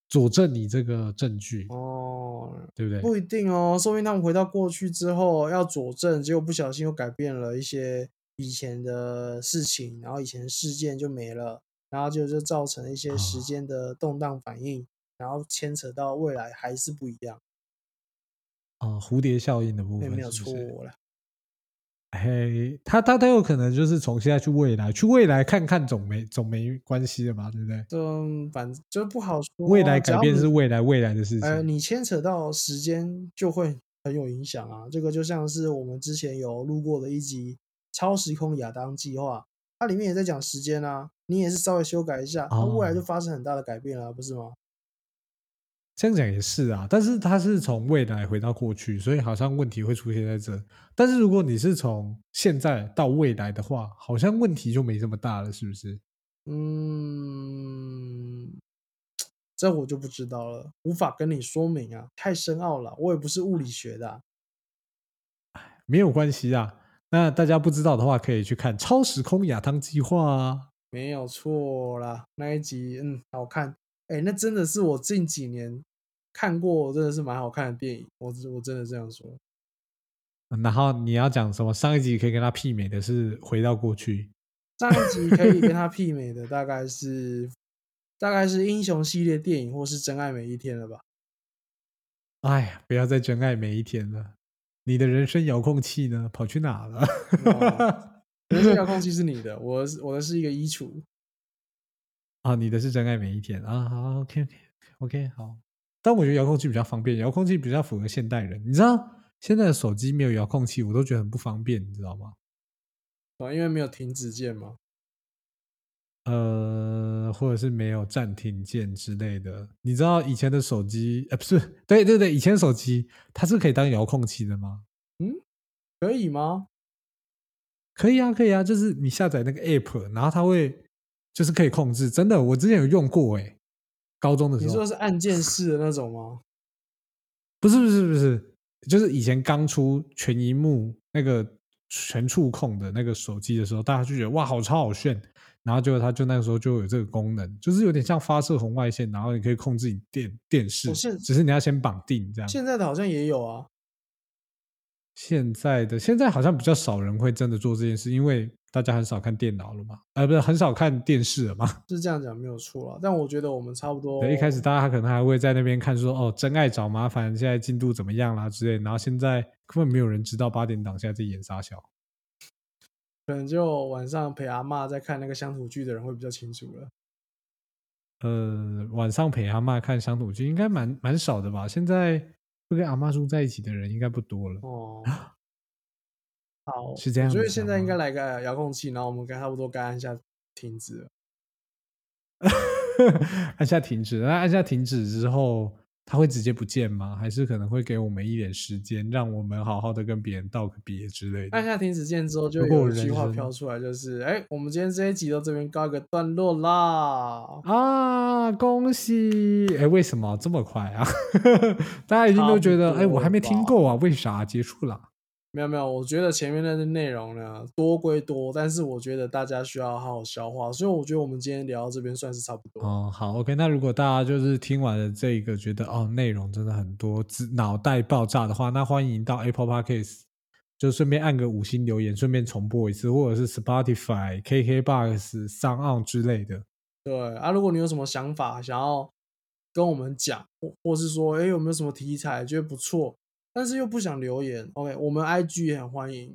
佐证你这个证据哦，对不对？不一定哦，说明他们回到过去之后要佐证，结果不小心又改变了一些以前的事情，然后以前事件就没了，然后就就造成一些时间的动荡反应，然后牵扯到未来还是不一样。啊，蝴蝶效应的部分没有错了。嘿，他他他有可能就是从现在去未来，去未来看看总没总没关系的嘛，对不对？嗯，反正就不好说啊。未来改变是未来未来的事情。呃，你牵扯到时间就会很有影响啊。这个就像是我们之前有录过的一集《超时空亚当计划》，它里面也在讲时间啊。你也是稍微修改一下，它未来就哦发生很大的改变了，不是吗？这样讲也是啊，但是它是从未来回到过去，所以好像问题会出现在这。但是如果你是从现在到未来的话，好像问题就没这么大了，是不是？嗯，这我就不知道了，无法跟你说明啊，太深奥了。我也不是物理学的啊、没有关系啊。那大家不知道的话，可以去看《超时空亚当计划》啊。没有错啦。那一集嗯好看，哎，那真的是我近几年看过，真的是蛮好看的电影。我我真的这样说。然后你要讲什么？上一集可以跟他媲美的是回到过去，上一集可以跟他 媲美的大概是大概是英雄系列电影或是真爱每一天了吧？哎呀，不要再真爱每一天了。你的人生遥控器呢？跑去哪了？哦人生遥控器是你的，我是我的是一个衣橱。啊，你的是真爱每一天啊。好，OK OK OK，好。但我觉得遥控器比较方便，遥控器比较符合现代人。你知道现在的手机没有遥控器，我都觉得很不方便，你知道吗？啊，因为没有停止键嘛。呃，或者是没有暂停键之类的。你知道以前的手机，呃，不是，对对对，以前手机它是可以当遥控器的吗？嗯可以吗？可以啊，可以啊，就是你下载那个 app，然后它会就是可以控制。真的，我之前有用过诶，高中的时候你说。是按键式的那种吗？不是不是不是，就是以前刚出全荧幕那个全触控的那个手机的时候，大家就觉得哇，好超好炫。然后结果它就那个时候就有这个功能，就是有点像发射红外线，然后你可以控制你电电视只是你要先绑定这样。现在的好像也有啊。现在的现在好像比较少人会真的做这件事，因为大家很少看电脑了嘛，呃，不是很少看电视了嘛。是这样讲没有错啦，但我觉得我们差不多。对，一开始大家可能还会在那边看说哦，真爱找麻烦，现在进度怎么样啦之类，然后现在根本没有人知道八点档现在在演啥小。可能就晚上陪阿妈在看那个乡土剧的人会比较清楚了。呃，晚上陪阿妈看乡土剧应该蛮蛮少的吧？现在会跟阿妈住在一起的人应该不多了。哦，好，是这样我觉得子想吗现在应该来个遥控器，然后我们该差不多该按下停止了。按下停止，那按下停止之后，它会直接不见吗？还是可能会给我们一点时间，让我们好好的跟别人道个别之类的？按下停止键之后，就如果有一句话飘出来，就是：哎，我们今天这一集到这边告一个段落啦。啊，恭喜！哎，为什么这么快啊？大家一定都觉得，哎，我还没听够啊，为啥结束了？没有没有，我觉得前面那些内容呢多归多，但是我觉得大家需要好好消化，所以我觉得我们今天聊到这边算是差不多。哦，好，OK。那如果大家就是听完了这个，觉得哦内容真的很多，自脑袋爆炸的话，那欢迎到 Apple Podcast，就顺便按个五星留言，顺便重播一次，或者是 Spotify、KKBox、Sound 之类的。对啊，如果你有什么想法想要跟我们讲，或或是说，哎，有没有什么题材觉得不错，但是又不想留言，OK，我们 IG 也很欢迎，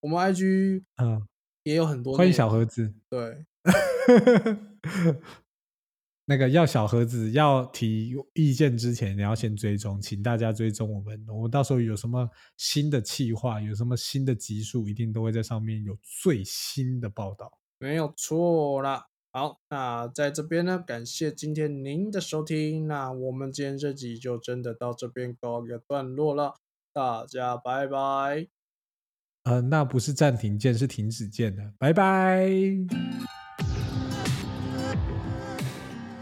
我们 IG 嗯，也有很多欢迎小盒子。对，那个要小盒子要提意见之前，你要先追踪，请大家追踪我们。我们到时候有什么新的企划，有什么新的集数，一定都会在上面有最新的报道。没有错啦。好，那在这边呢，感谢今天您的收听，那我们今天这集就真的到这边告一个段落了，大家拜拜。呃，那不是暂停键，是停止键的。拜拜。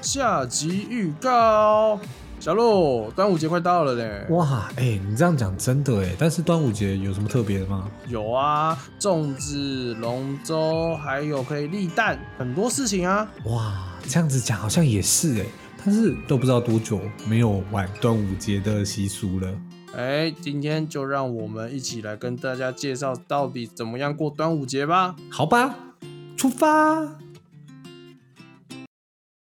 下集预告，小鹿，端午节快到了嘞！哇，哎、你这样讲真的哎，但是端午节有什么特别的吗？有啊，粽子、龙舟，还有可以立蛋，很多事情啊。哇，这样子讲好像也是哎，但是都不知道多久没有玩端午节的习俗了。哎，今天就让我们一起来跟大家介绍到底怎么样过端午节吧。好吧，出发。